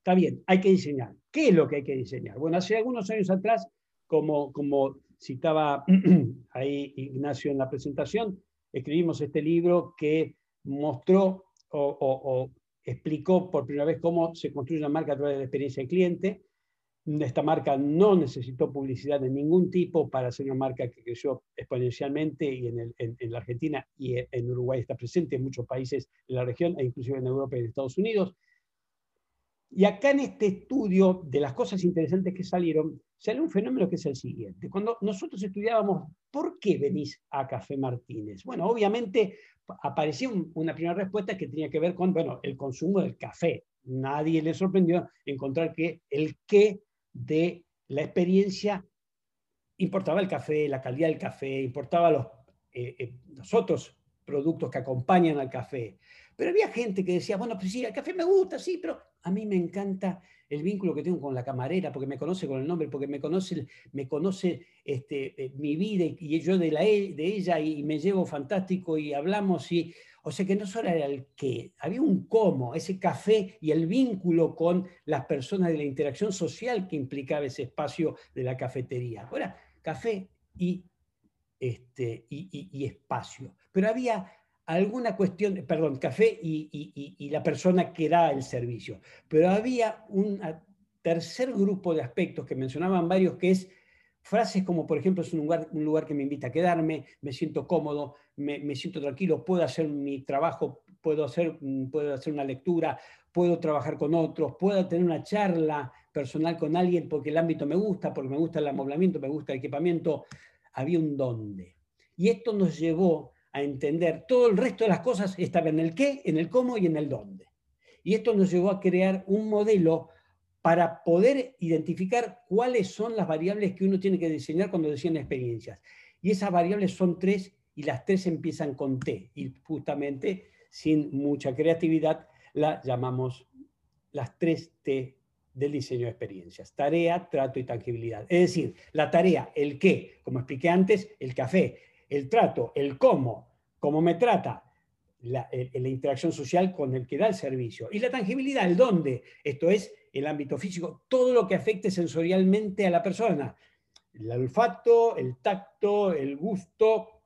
Está bien, hay que diseñar. ¿Qué es lo que hay que diseñar? Bueno, hace algunos años atrás, como, como citaba <clears throat> ahí Ignacio en la presentación, escribimos este libro que mostró o, explicó por primera vez cómo se construye una marca a través de la experiencia del cliente. Esta marca no necesitó publicidad de ningún tipo para ser una marca que creció exponencialmente y en, en, la Argentina y en Uruguay está presente, en muchos países de la región e inclusive en Europa y en Estados Unidos. Y acá en este estudio de las cosas interesantes que salieron, sale un fenómeno que es el siguiente. Cuando nosotros estudiábamos, ¿por qué venís a Café Martínez? Bueno, obviamente apareció una primera respuesta que tenía que ver con, bueno, el consumo del café. Nadie le sorprendió encontrar que el qué de la experiencia importaba el café, la calidad del café, importaba los, eh, eh, los otros productos que acompañan al café. Pero había gente que decía, bueno, pues sí, el café me gusta, sí, pero a mí me encanta el vínculo que tengo con la camarera, porque me conoce con el nombre, porque me conoce, me conoce este, eh, mi vida y yo de, la, e, de ella y me llevo fantástico y hablamos y, o sea que no solo era el qué, había un cómo, ese café y el vínculo con las personas de la interacción social que implicaba ese espacio de la cafetería. Ahora, café y, este, y espacio. Pero había alguna cuestión, perdón, café y, la persona que da el servicio. Pero había un tercer grupo de aspectos que mencionaban varios, que es frases como, por ejemplo, es un lugar, un lugar que me invita a quedarme, me siento cómodo, me, siento tranquilo, puedo hacer mi trabajo, puedo hacer, mm, puedo hacer una lectura, puedo trabajar con otros, puedo tener una charla personal con alguien porque el ámbito me gusta, porque me gusta el amoblamiento, me gusta el equipamiento. Había un dónde. Y esto nos llevó a entender todo el resto de las cosas, estaba en el qué, en el cómo y en el dónde. Y esto nos llevó a crear un modelo para poder identificar cuáles son las variables que uno tiene que diseñar cuando diseña experiencias. Y esas variables son tres y las tres empiezan con T. Y justamente, sin mucha creatividad, la llamamos las tres T del diseño de experiencias. Tarea, trato y tangibilidad. Es decir, la tarea, el qué, como expliqué antes, el café, el trato, el cómo, cómo me trata, la, interacción social con el que da el servicio. Y la tangibilidad, el dónde, esto es el ámbito físico, todo lo que afecte sensorialmente a la persona. El olfato, el tacto, el gusto,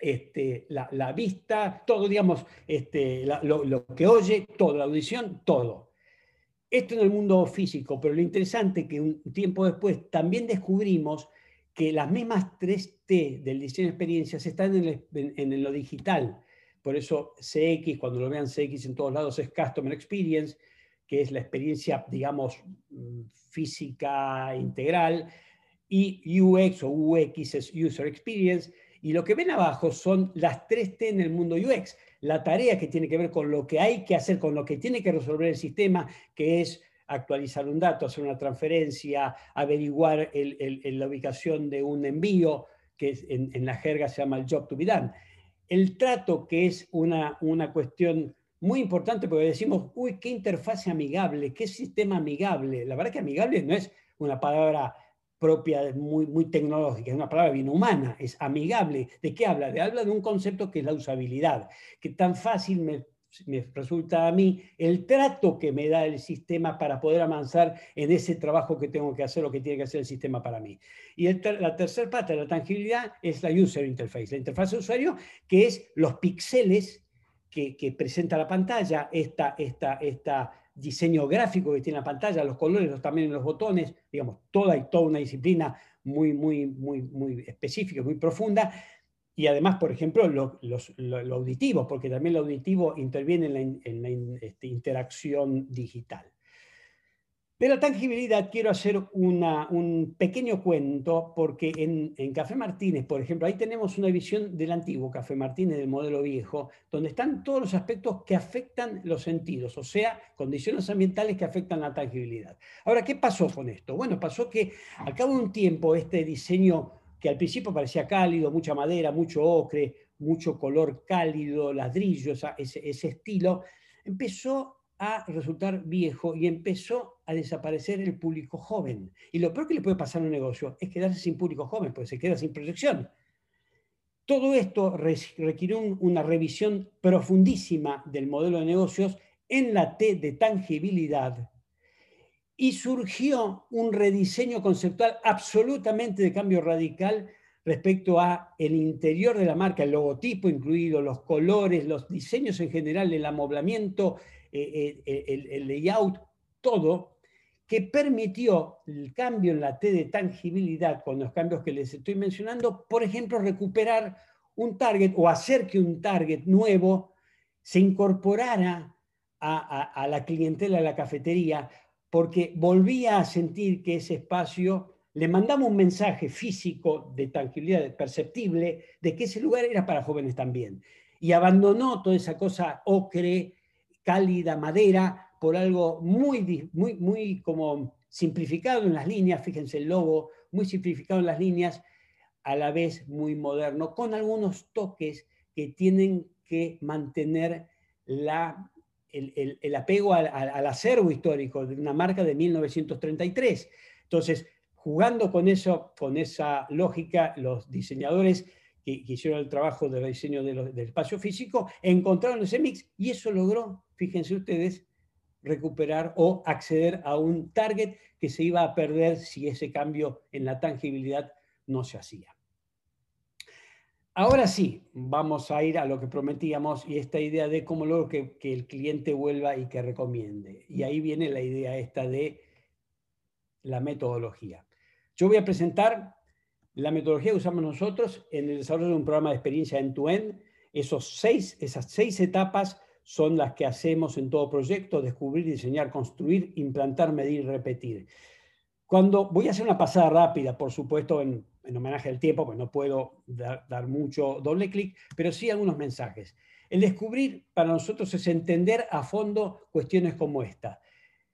este, la, vista, todo, digamos, este, lo, lo, que oye, todo, la audición, todo. Esto en el mundo físico, pero lo interesante es que un tiempo después también descubrimos que las mismas 3T del diseño de experiencias están en, en, lo digital. Por eso CX, cuando lo vean CX en todos lados, es Customer Experience, que es la experiencia, digamos, mm, física integral, y UX o UX es User Experience, y lo que ven abajo son las 3T en el mundo UX, la tarea que tiene que ver con lo que hay que hacer, con lo que tiene que resolver el sistema, que es actualizar un dato, hacer una transferencia, averiguar la ubicación de un envío, que en, la jerga se llama el job to be done. El trato, que es una, una cuestión muy importante porque decimos, uy, qué interfase amigable, qué sistema amigable. La verdad que amigable no es una palabra propia, muy, muy tecnológica, es una palabra bien humana, es amigable. ¿De qué habla? De, habla de un concepto que es la usabilidad, que tan fácil me me resulta a mí el trato que me da el sistema para poder avanzar en ese trabajo que tengo que hacer o que tiene que hacer el sistema para mí. Y la tercera parte de la tangibilidad es la user interface, la interfaz de usuario, que es los píxeles que, presenta la pantalla, esta, esta, esta diseño gráfico que tiene la pantalla, los colores, los tamaños los botones, digamos, toda y toda una disciplina muy, muy, muy, muy específica, muy profunda, y además, por ejemplo, lo, auditivo, porque también lo auditivo interviene en la, este, interacción digital. De la tangibilidad quiero hacer un pequeño cuento, porque en, Café Martínez, por ejemplo, ahí tenemos una visión del antiguo Café Martínez, del modelo viejo, donde están todos los aspectos que afectan los sentidos, o sea, condiciones ambientales que afectan la tangibilidad. Ahora, ¿qué pasó con esto? Bueno, pasó que al cabo de un tiempo este diseño que al principio parecía cálido, mucha madera, mucho ocre, mucho color cálido, ladrillo, ese, ese estilo, empezó a resultar viejo y empezó a desaparecer el público joven. Y lo peor que le puede pasar a un negocio es quedarse sin público joven, porque se queda sin proyección. Todo esto requirió una revisión profundísima del modelo de negocios en la T de tangibilidad y surgió un rediseño conceptual absolutamente de cambio radical respecto a el interior de la marca, el logotipo incluido, los colores, los diseños en general, el amoblamiento, eh, eh, el, layout, todo, que permitió el cambio en la T de tangibilidad con los cambios que les estoy mencionando, por ejemplo, recuperar un target o hacer que un target nuevo se incorporara a la clientela de la cafetería porque volvía a sentir que ese espacio le mandaba un mensaje físico de tranquilidad perceptible de que ese lugar era para jóvenes también. Y abandonó toda esa cosa ocre, cálida, madera, por algo muy, muy, muy como simplificado en las líneas, fíjense el logo, muy simplificado en las líneas, a la vez muy moderno, con algunos toques que tienen que mantener la el, apego al, acervo histórico de una marca de 1933. Entonces, jugando con eso, con esa lógica, los diseñadores que, hicieron el trabajo de diseño del espacio físico encontraron ese mix y eso logró, fíjense ustedes, recuperar o acceder a un target que se iba a perder si ese cambio en la tangibilidad no se hacía. Ahora sí, vamos a ir a lo que prometíamos y esta idea de cómo luego que, el cliente vuelva y que recomiende. Y ahí viene la idea esta de la metodología. Yo voy a presentar la metodología que usamos nosotros en el desarrollo de un programa de experiencia en to end, esos seis, esas seis etapas son las que hacemos en todo proyecto, descubrir, diseñar, construir, implantar, medir repetir. Cuando voy a hacer una pasada rápida, por supuesto, en, homenaje al tiempo, pues no puedo dar, dar mucho doble clic, pero sí algunos mensajes. El descubrir para nosotros es entender a fondo cuestiones como esta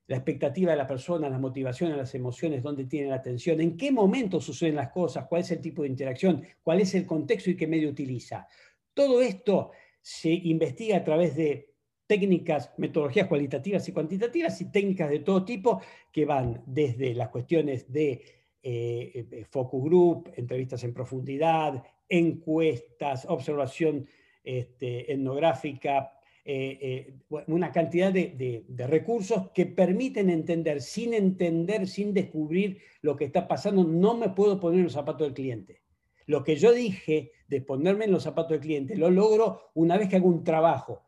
la expectativa de la persona, las motivaciones, las emociones, dónde tiene la atención, en qué momento suceden las cosas, cuál es el tipo de interacción, cuál es el contexto y qué medio utiliza. Todo esto se investiga a través de técnicas, metodologías cualitativas y cuantitativas y técnicas de todo tipo que van desde las cuestiones de eh, eh, focus group, entrevistas en profundidad, encuestas, observación este, etnográfica, eh, una cantidad de, recursos que permiten entender, sin entender, sin descubrir lo que está pasando, no me puedo poner en los zapatos del cliente. Lo que yo dije de ponerme en los zapatos del cliente, lo logro una vez que hago un trabajo.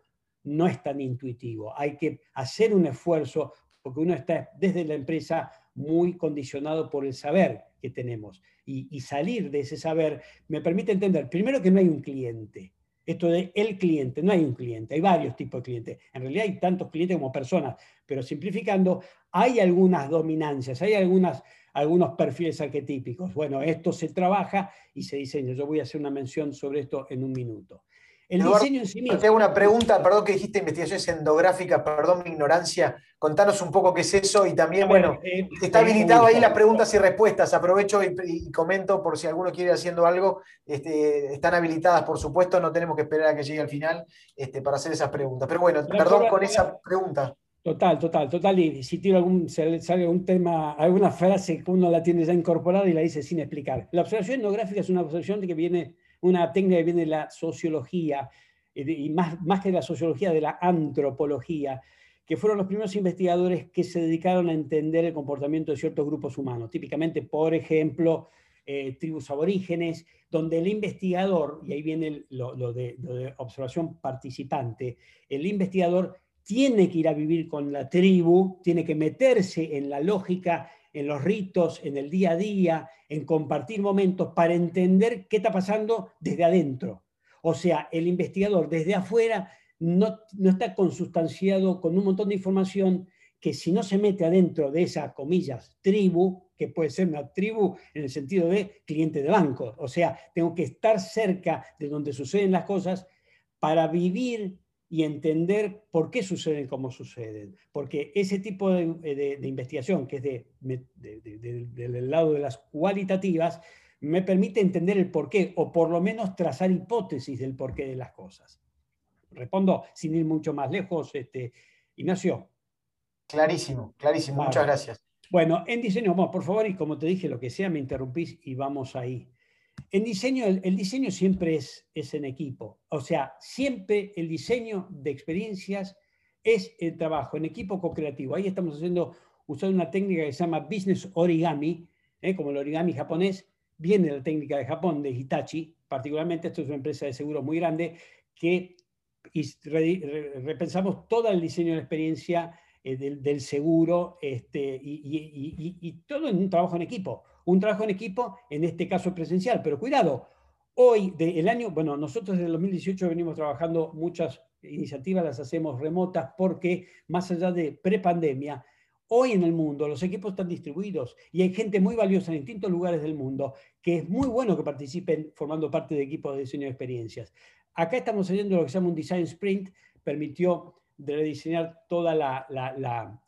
No es tan intuitivo. Hay que hacer un esfuerzo porque uno está desde la empresa muy condicionado por el saber que tenemos. y salir de ese saber me permite entender, primero, que no hay un cliente esto de el cliente, no hay un cliente, hay varios tipos de clientes. En realidad hay tantos clientes como personas, pero simplificando, hay algunas dominancias, hay algunas, algunos perfiles arquetípicos. Bueno, esto se trabaja y se diseña. Yo voy a hacer una mención sobre esto en un minuto. El diseño en sí mismo. Te hago una pregunta, perdón que dijiste investigaciones endográficas, perdón mi ignorancia. Contanos un poco qué es eso y también, bueno, eh, está habilitado ahí las preguntas y respuestas. Aprovecho y, comento por si alguno quiere ir haciendo algo. Este, están habilitadas, por supuesto, no tenemos que esperar a que llegue al final este, para hacer esas preguntas. Pero bueno, perdón con esa pregunta. Total, total, total. Y si tiene algún, sale algún tema, alguna frase que uno la tiene ya incorporada y la dice sin explicar. La observación etnográfica es una observación que viene una técnica que viene de la sociología, eh, y más, más que de la sociología, de la antropología, que fueron los primeros investigadores que se dedicaron a entender el comportamiento de ciertos grupos humanos, típicamente, por ejemplo, eh, tribus aborígenes, donde el investigador, y ahí viene lo, de, lo, de, observación participante, el investigador tiene que ir a vivir con la tribu, tiene que meterse en la lógica en los ritos, en el día a día, en compartir momentos para entender qué está pasando desde adentro. O sea, el investigador desde afuera no, no está consustanciado con un montón de información que si no se mete adentro de esa, comillas, tribu, que puede ser una tribu en el sentido de cliente de banco, o sea, tengo que estar cerca de donde suceden las cosas para vivir y entender por qué suceden como suceden. Porque ese tipo de, eh, investigación, que es de, del lado de las cualitativas, me permite entender el porqué, o por lo menos trazar hipótesis del porqué de las cosas. Respondo sin ir mucho más lejos, este, Ignacio. Clarísimo, clarísimo, muchas gracias. Bueno, en diseño, por favor, y como te dije, lo que sea, me interrumpís y vamos ahí. En diseño, el, diseño siempre es, es, en equipo. O sea, siempre el diseño de experiencias es el trabajo en equipo co-creativo. Ahí estamos haciendo, usando una técnica que se llama Business Origami, ¿eh? como el origami japonés, viene de la técnica de Japón, de Hitachi, particularmente, esto es una empresa de seguro muy grande, que repensamos todo el diseño de la experiencia eh, del, seguro este, y, todo en un trabajo en equipo un trabajo en equipo, en este caso presencial. Pero cuidado, hoy, del año, bueno, nosotros desde el 2018 venimos trabajando muchas iniciativas, las hacemos remotas porque más allá de prepandemia, hoy en el mundo los equipos están distribuidos y hay gente muy valiosa en distintos lugares del mundo que es muy bueno que participen formando parte de equipos de diseño de experiencias. Acá estamos haciendo lo que se llama un design sprint, permitió rediseñar toda la,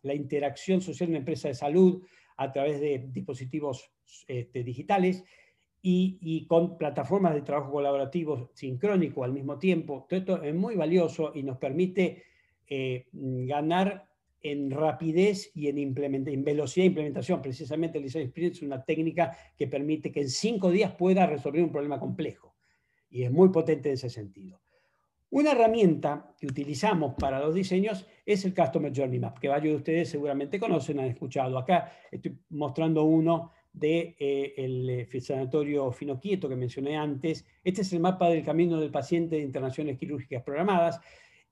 la interacción social en una empresa de salud a través de dispositivos este, digitales y, con plataformas de trabajo colaborativo sincrónico al mismo tiempo. Todo esto es muy valioso y nos permite eh, ganar en rapidez y en, en velocidad de implementación. Precisamente el Design Experience es una técnica que permite que en cinco días pueda resolver un problema complejo. Y es muy potente en ese sentido. Una herramienta que utilizamos para los diseños es el Customer Journey Map, que varios de ustedes seguramente conocen, han escuchado. Acá estoy mostrando uno del de, eh, el sanatorio Fino Quieto que mencioné antes. Este es el mapa del camino del paciente de internaciones quirúrgicas programadas.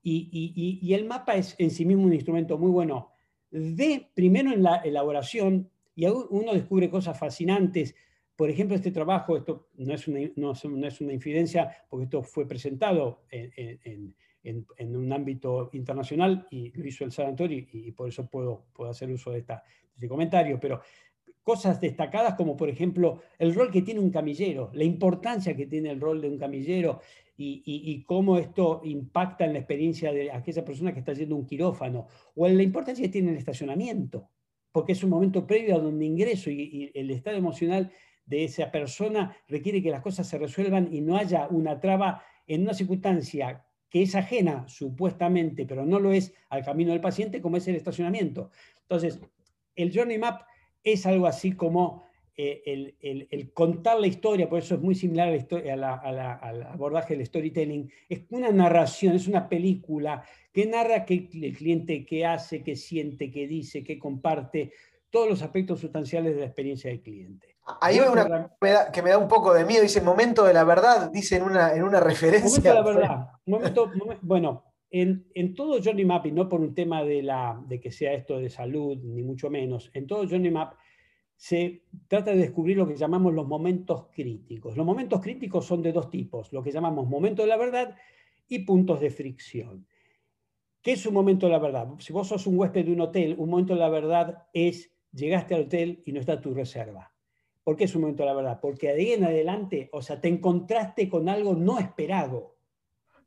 Y, y, el mapa es en sí mismo un instrumento muy bueno de, primero en la elaboración, y uno descubre cosas fascinantes por ejemplo, este trabajo, esto no es una, no, es una infidencia, porque esto fue presentado en, en, un ámbito internacional y lo hizo el San Antonio y, por eso puedo, puedo hacer uso de, esta, este comentario, pero cosas destacadas como por ejemplo el rol que tiene un camillero, la importancia que tiene el rol de un camillero y, y, cómo esto impacta en la experiencia de aquella persona que está yendo un quirófano, o en la importancia que tiene el estacionamiento, porque es un momento previo a donde ingreso y, el estado emocional de esa persona requiere que las cosas se resuelvan y no haya una traba en una circunstancia que es ajena supuestamente, pero no lo es al camino del paciente, como es el estacionamiento. Entonces, el Journey Map es algo así como eh, el, contar la historia, por eso es muy similar al abordaje del storytelling, es una narración, es una película que narra qué el cliente qué hace, qué siente, qué dice, qué comparte, todos los aspectos sustanciales de la experiencia del cliente. Ahí hay una que me da un poco de miedo, dice momento de la verdad, dice en una, en una referencia. Momento de la <laughs> verdad. bueno, en, en, todo Journey Map, y no por un tema de, la, de que sea esto de salud, ni mucho menos, en todo Journey Map se trata de descubrir lo que llamamos los momentos críticos. Los momentos críticos son de dos tipos, lo que llamamos momento de la verdad y puntos de fricción. ¿Qué es un momento de la verdad? Si vos sos un huésped de un hotel, un momento de la verdad es llegaste al hotel y no está tu reserva ¿Por qué es un momento de la verdad? Porque de ahí en adelante, o sea, te encontraste con algo no esperado.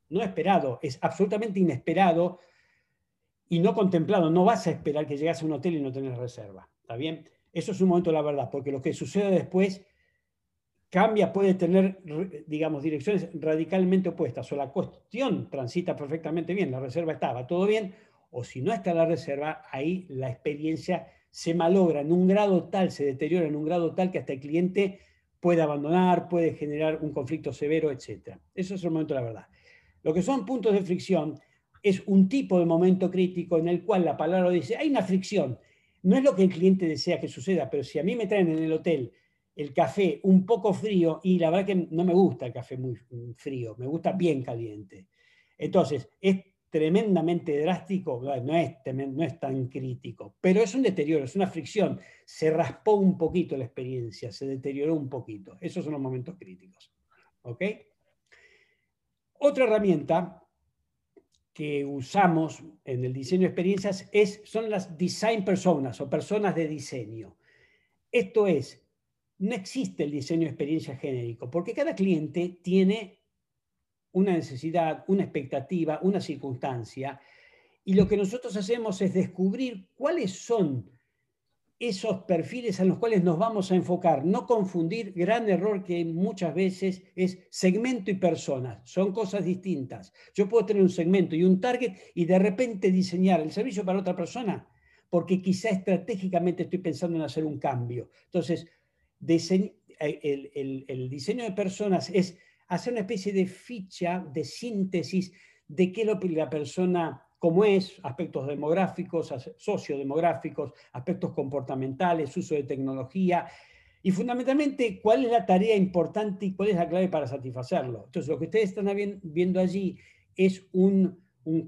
No esperado, es absolutamente inesperado y no contemplado. No vas a esperar que llegas a un hotel y no tenés reserva. ¿Está bien? Eso es un momento de la verdad, porque lo que sucede después cambia, puede tener, digamos, direcciones radicalmente opuestas. O la cuestión transita perfectamente bien, la reserva estaba todo bien, o si no está la reserva, ahí la experiencia se malogra en un grado tal, se deteriora en un grado tal que hasta el cliente puede abandonar, puede generar un conflicto severo, etc. Eso es el momento de la verdad. Lo que son puntos de fricción es un tipo de momento crítico en el cual la palabra dice, hay una fricción. No es lo que el cliente desea que suceda, pero si a mí me traen en el hotel el café un poco frío, y la verdad que no me gusta el café muy frío, me gusta bien caliente. Entonces, es tremendamente drástico, no es, no es tan crítico, pero es un deterioro, es una fricción. Se raspó un poquito la experiencia, se deterioró un poquito. Esos son los momentos críticos. ¿Ok? Otra herramienta que usamos en el diseño de experiencias es, son las design personas o personas de diseño. Esto es, no existe el diseño de experiencia genérico, porque cada cliente tiene una necesidad, una expectativa, una circunstancia, y lo que nosotros hacemos es descubrir cuáles son esos perfiles en los cuales nos vamos a enfocar, no confundir, gran error que muchas veces es segmento y persona, son cosas distintas. Yo puedo tener un segmento y un target y de repente diseñar el servicio para otra persona, porque quizá estratégicamente estoy pensando en hacer un cambio. Entonces, el, el diseño de personas es hacer una especie de ficha, de síntesis de qué es la persona, cómo es, aspectos demográficos, sociodemográficos, aspectos comportamentales, uso de tecnología, y fundamentalmente cuál es la tarea importante y cuál es la clave para satisfacerlo. Entonces, lo que ustedes están viendo allí es un,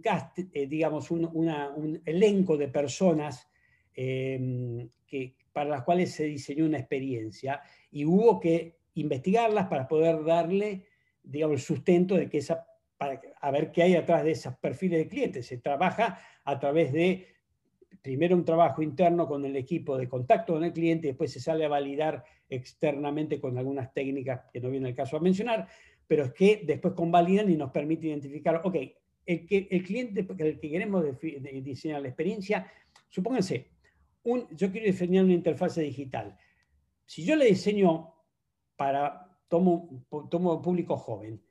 cast, eh, digamos, un, elenco de personas em, que, para las cuales se diseñó una experiencia y hubo que investigarlas para poder darle digamos, el sustento de que esa, para a ver qué hay atrás de esos perfiles de clientes. Se trabaja a través de, primero un trabajo interno con el equipo de contacto con el cliente, después se sale a validar externamente con algunas técnicas que no viene el caso a mencionar, pero es que después convalidan y nos permite identificar, ok, el, que, el cliente el que queremos diseñar la experiencia, supónganse, un, yo quiero diseñar una interfase digital. Si yo le diseño para tomo, tomo público joven.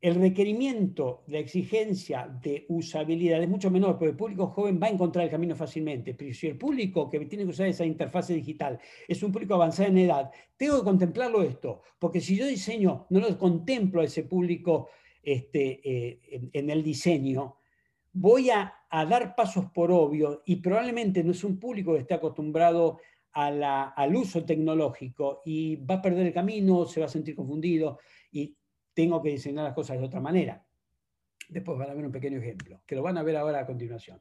El requerimiento, la exigencia de usabilidad es mucho menor, porque el público joven va a encontrar el camino fácilmente. Pero si el público que tiene que usar esa interfase digital es un público avanzado en edad, tengo que contemplarlo esto, porque si yo diseño, no lo contemplo a ese público este, eh, en, el diseño, voy a, dar pasos por obvio y probablemente no es un público que esté acostumbrado al uso tecnológico y va a perder el camino, se va a sentir confundido y tengo que diseñar las cosas de otra manera. Después van a ver un pequeño ejemplo, que lo van a ver ahora a continuación.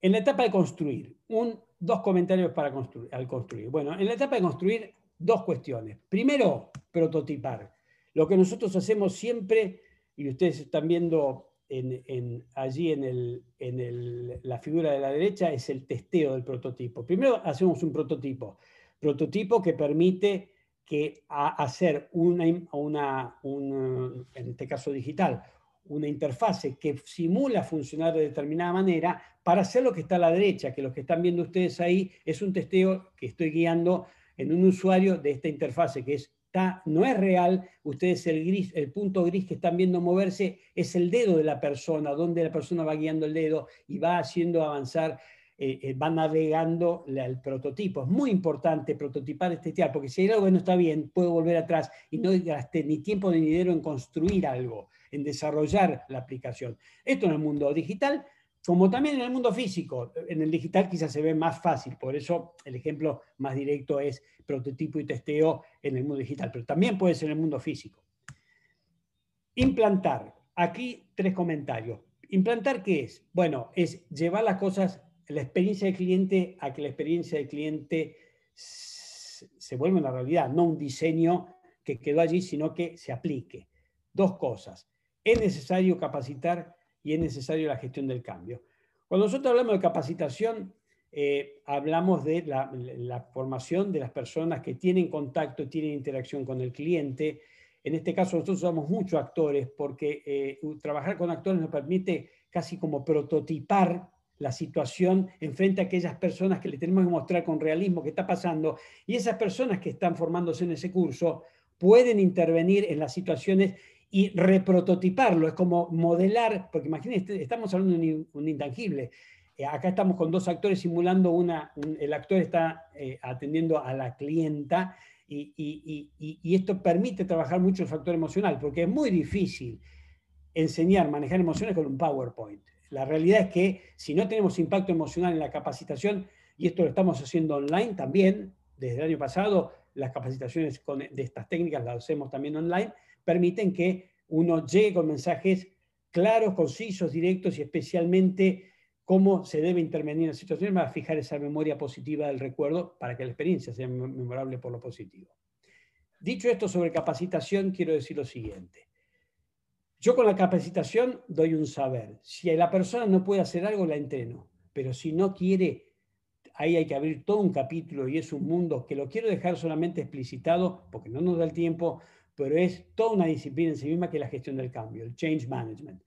En la etapa de construir, un, dos comentarios para al construir. Bueno, en la etapa de construir dos cuestiones. Primero, prototipar. Lo que nosotros hacemos siempre, y ustedes están viendo allí en, la figura de la derecha, es el testeo del prototipo. Primero hacemos un prototipo, prototipo que permite que hacer una, una en este caso digital, una interfase que simula funcionar de determinada manera para hacer lo que está a la derecha, que lo que están viendo ustedes ahí es un testeo que estoy guiando en un usuario de esta interfase, que es, no es real, ustedes el, gris, el punto gris que están viendo moverse es el dedo de la persona, donde la persona va guiando el dedo y va haciendo avanzar eh, eh, va navegando el prototipo. Es muy importante prototipar este testear, porque si hay algo que no está bien, puedo volver atrás y no gasté ni tiempo ni dinero en construir algo en desarrollar la aplicación. Esto en el mundo digital, como también en el mundo físico. En el digital quizás se ve más fácil, por eso el ejemplo más directo es prototipo y testeo en el mundo digital, pero también puede ser en el mundo físico. Implantar. Aquí tres comentarios. ¿Implantar qué es? Bueno, es llevar las cosas, la experiencia del cliente a que la experiencia del cliente se vuelva una realidad, no un diseño que quedó allí, sino que se aplique. Dos cosas es necesario capacitar y es necesario la gestión del cambio. Cuando nosotros hablamos de capacitación, eh, hablamos de la, formación de las personas que tienen contacto, tienen interacción con el cliente. En este caso nosotros usamos muchos actores porque eh, trabajar con actores nos permite casi como prototipar la situación en frente a aquellas personas que le tenemos que mostrar con realismo qué está pasando y esas personas que están formándose en ese curso pueden intervenir en las situaciones y reprototiparlo, es como modelar, porque imagínense, estamos hablando de un, intangible. Eh, acá estamos con dos actores simulando una, el actor está eh, atendiendo a la clienta y, y, esto permite trabajar mucho el factor emocional, porque es muy difícil enseñar, manejar emociones con un PowerPoint. La realidad es que si no tenemos impacto emocional en la capacitación, y esto lo estamos haciendo online también, desde el año pasado, las capacitaciones con, de estas técnicas las hacemos también online, permiten que uno llegue con mensajes claros, concisos, directos y especialmente cómo se debe intervenir en la situación para fijar esa memoria positiva del recuerdo para que la experiencia sea memorable por lo positivo. Dicho esto sobre capacitación, quiero decir lo siguiente. Yo con la capacitación doy un saber. Si la persona no puede hacer algo, la entreno. Pero si no quiere, ahí hay que abrir todo un capítulo y es un mundo que lo quiero dejar solamente explicitado porque no nos da el tiempo, pero es toda una disciplina en sí misma que es la gestión del cambio, el change management.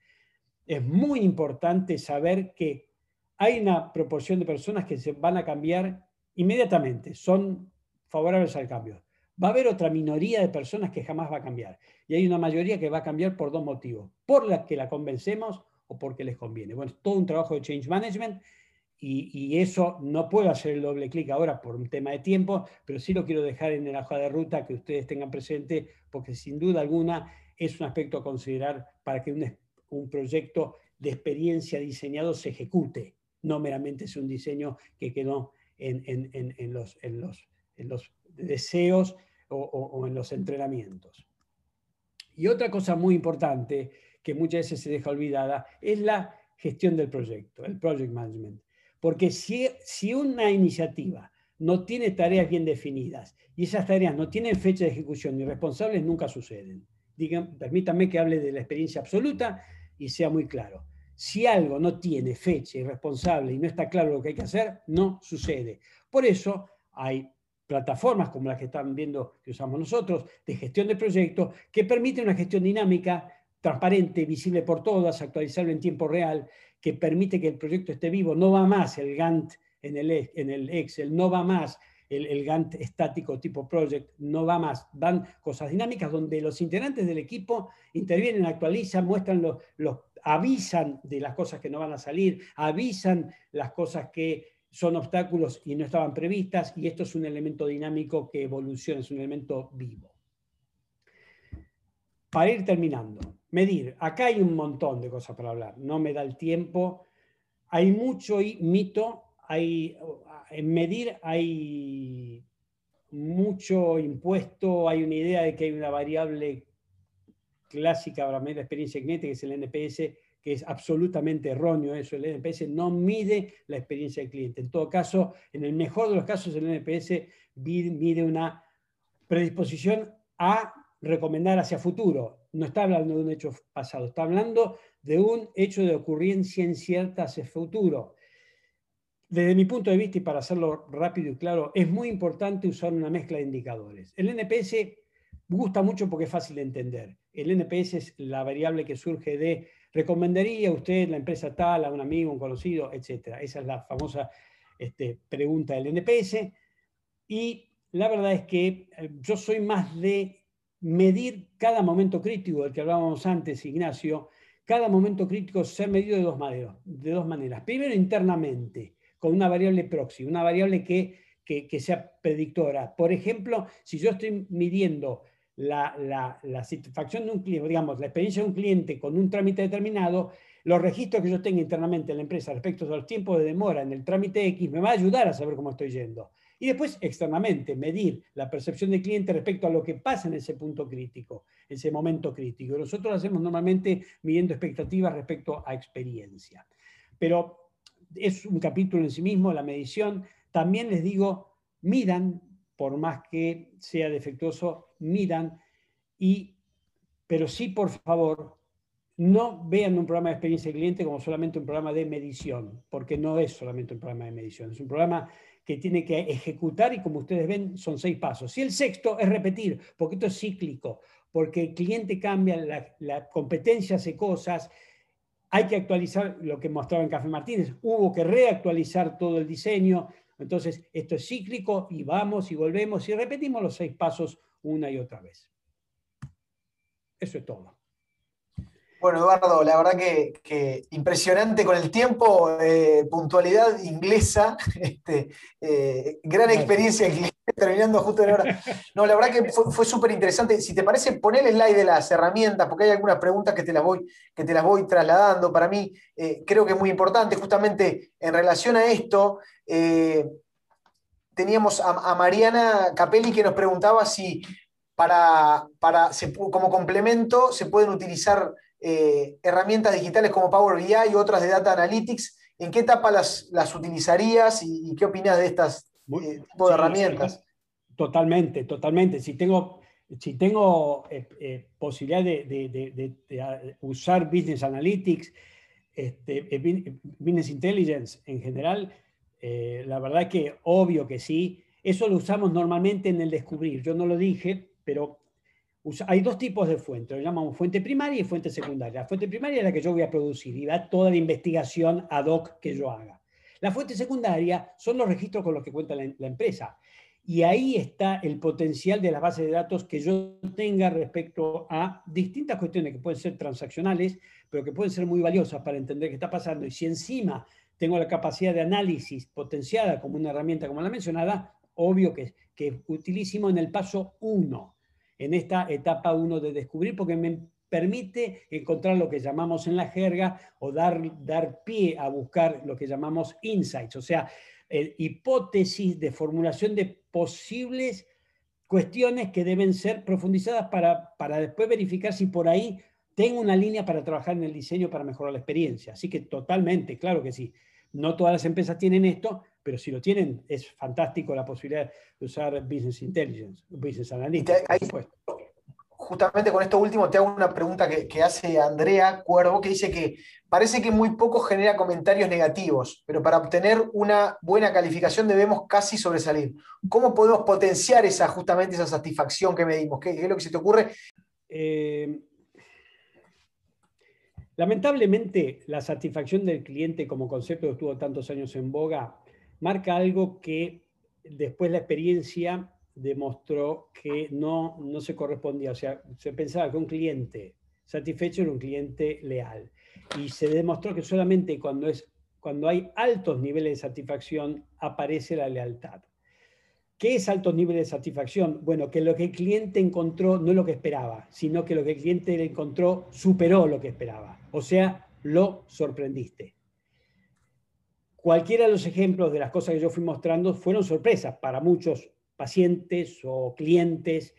Es muy importante saber que hay una proporción de personas que se van a cambiar inmediatamente, son favorables al cambio. Va a haber otra minoría de personas que jamás va a cambiar. Y hay una mayoría que va a cambiar por dos motivos. Por la que la convencemos o porque les conviene. Bueno, es todo un trabajo de change management y, eso no puedo hacer el doble clic ahora por un tema de tiempo, pero sí lo quiero dejar en la hoja de ruta que ustedes tengan presente, porque sin duda alguna es un aspecto a considerar para que un, proyecto de experiencia diseñado se ejecute, no meramente es un diseño que quedó en, los, los, deseos o en los entrenamientos. Y otra cosa muy importante que muchas veces se deja olvidada es la gestión del proyecto, el project management. Porque si, si una iniciativa no tiene tareas bien definidas y esas tareas no tienen fecha de ejecución ni responsables, nunca suceden. Permítanme que hable de la experiencia absoluta y sea muy claro. Si algo no tiene fecha y responsable y no está claro lo que hay que hacer, no sucede. Por eso hay plataformas como las que están viendo que usamos nosotros, de gestión de proyectos, que permiten una gestión dinámica, transparente, visible por todas, actualizable en tiempo real, que permite que el proyecto esté vivo. No va más el Gantt en el, e, en el Excel, no va más el, el, Gantt estático tipo project, no va más. Van cosas dinámicas donde los integrantes del equipo intervienen, actualizan, muestran los, los avisan de las cosas que no van a salir, avisan las cosas que son obstáculos y no estaban previstas, y esto es un elemento dinámico que evoluciona, es un elemento vivo. Para ir terminando, Medir, acá hay un montón de cosas para hablar, no me da el tiempo. Hay mucho mito, hay, en medir hay mucho impuesto, hay una idea de que hay una variable clásica para medir la experiencia cliente, que es el NPS, que es absolutamente erróneo eso. El NPS no mide la experiencia del cliente. En todo caso, en el mejor de los casos, el NPS mide una predisposición a recomendar hacia futuro. No está hablando de un hecho pasado, está hablando de un hecho de ocurrencia incierta hacia futuro. Desde mi punto de vista, y para hacerlo rápido y claro, es muy importante usar una mezcla de indicadores. El NPS gusta mucho porque es fácil de entender. El NPS es la variable que surge de recomendaría usted la empresa tal a un amigo, un conocido, etc. Esa es la famosa este, pregunta del NPS. Y la verdad es que eh, yo soy más de medir cada momento crítico del que hablábamos antes, Ignacio, cada momento crítico ser medido de dos, maneras, de dos maneras. Primero, internamente, con una variable proxy, una variable que, que, sea predictora. Por ejemplo, si yo estoy midiendo la, la, satisfacción de un cliente, digamos, la experiencia de un cliente con un trámite determinado, los registros que yo tenga internamente en la empresa respecto a los tiempos de demora en el trámite X me va a ayudar a saber cómo estoy yendo. Y después, externamente, medir la percepción del cliente respecto a lo que pasa en ese punto crítico, ese momento crítico. Nosotros lo hacemos normalmente midiendo expectativas respecto a experiencia. Pero es un capítulo en sí mismo, la medición. También les digo, midan, por más que sea defectuoso, midan. Y, pero sí, por favor, no vean un programa de experiencia del cliente como solamente un programa de medición, porque no es solamente un programa de medición, es un programa que tiene que ejecutar y como ustedes ven son seis pasos. Y el sexto es repetir, porque esto es cíclico, porque el cliente cambia, la, competencia hace cosas, hay que actualizar lo que mostraba en Café Martínez, hubo que reactualizar todo el diseño, entonces esto es cíclico y vamos y volvemos y repetimos los seis pasos una y otra vez. Eso es todo. Bueno, Eduardo, la verdad que, impresionante con el tiempo, eh, puntualidad inglesa, <laughs> este, eh, gran experiencia <laughs> terminando justo en la hora. No, la verdad que fue, súper interesante. Si te parece, poner el slide de las herramientas, porque hay algunas preguntas que te las voy, que te las voy trasladando. Para mí, eh, creo que es muy importante, justamente en relación a esto. teníamos a, Mariana Capelli que nos preguntaba si para, para como complemento se pueden utilizar eh, herramientas digitales como Power BI y otras de Data Analytics. ¿En qué etapa las, las utilizarías y, qué opinas de estas eh, tipo de herramientas? Totalmente, totalmente. Si tengo, si tengo eh, posibilidad de, usar Business Analytics, este, Business Intelligence en general, la verdad es que obvio que sí. Eso lo usamos normalmente en el descubrir. Yo no lo dije, pero hay dos tipos de fuentes, lo llamamos fuente primaria y fuente secundaria. La fuente primaria es la que yo voy a producir y va toda la investigación ad hoc que yo haga. La fuente secundaria son los registros con los que cuenta la, empresa. Y ahí está el potencial de las bases de datos que yo tenga respecto a distintas cuestiones que pueden ser transaccionales, pero que pueden ser muy valiosas para entender qué está pasando. Y si encima tengo la capacidad de análisis potenciada como una herramienta como la mencionada, obvio que, que es utilísimo en el paso 1 en esta etapa uno de descubrir, porque me permite encontrar lo que llamamos en la jerga o dar, dar pie a buscar lo que llamamos insights, o sea, hipótesis de formulación de posibles cuestiones que deben ser profundizadas para, para después verificar si por ahí tengo una línea para trabajar en el diseño para mejorar la experiencia. Así que totalmente, claro que sí. No todas las empresas tienen esto, pero si lo tienen, es fantástico la posibilidad de usar Business Intelligence, Business Analytics. justamente con esto último te hago una pregunta que, hace Andrea Cuervo, que dice que parece que muy poco genera comentarios negativos, pero para obtener una buena calificación debemos casi sobresalir. ¿Cómo podemos potenciar esa, justamente esa satisfacción que medimos? ¿Qué, es lo que se te ocurre? Eh, lamentablemente, la satisfacción del cliente como concepto que estuvo tantos años en boga marca algo que después la experiencia demostró que no, no se correspondía. O sea, se pensaba que un cliente satisfecho era un cliente leal. Y se demostró que solamente cuando, es, cuando hay altos niveles de satisfacción aparece la lealtad. ¿Qué es altos niveles de satisfacción? Bueno, que lo que el cliente encontró no es lo que esperaba, sino que lo que el cliente encontró superó lo que esperaba. O sea, lo sorprendiste cualquiera de los ejemplos de las cosas que yo fui mostrando fueron sorpresas para muchos pacientes o clientes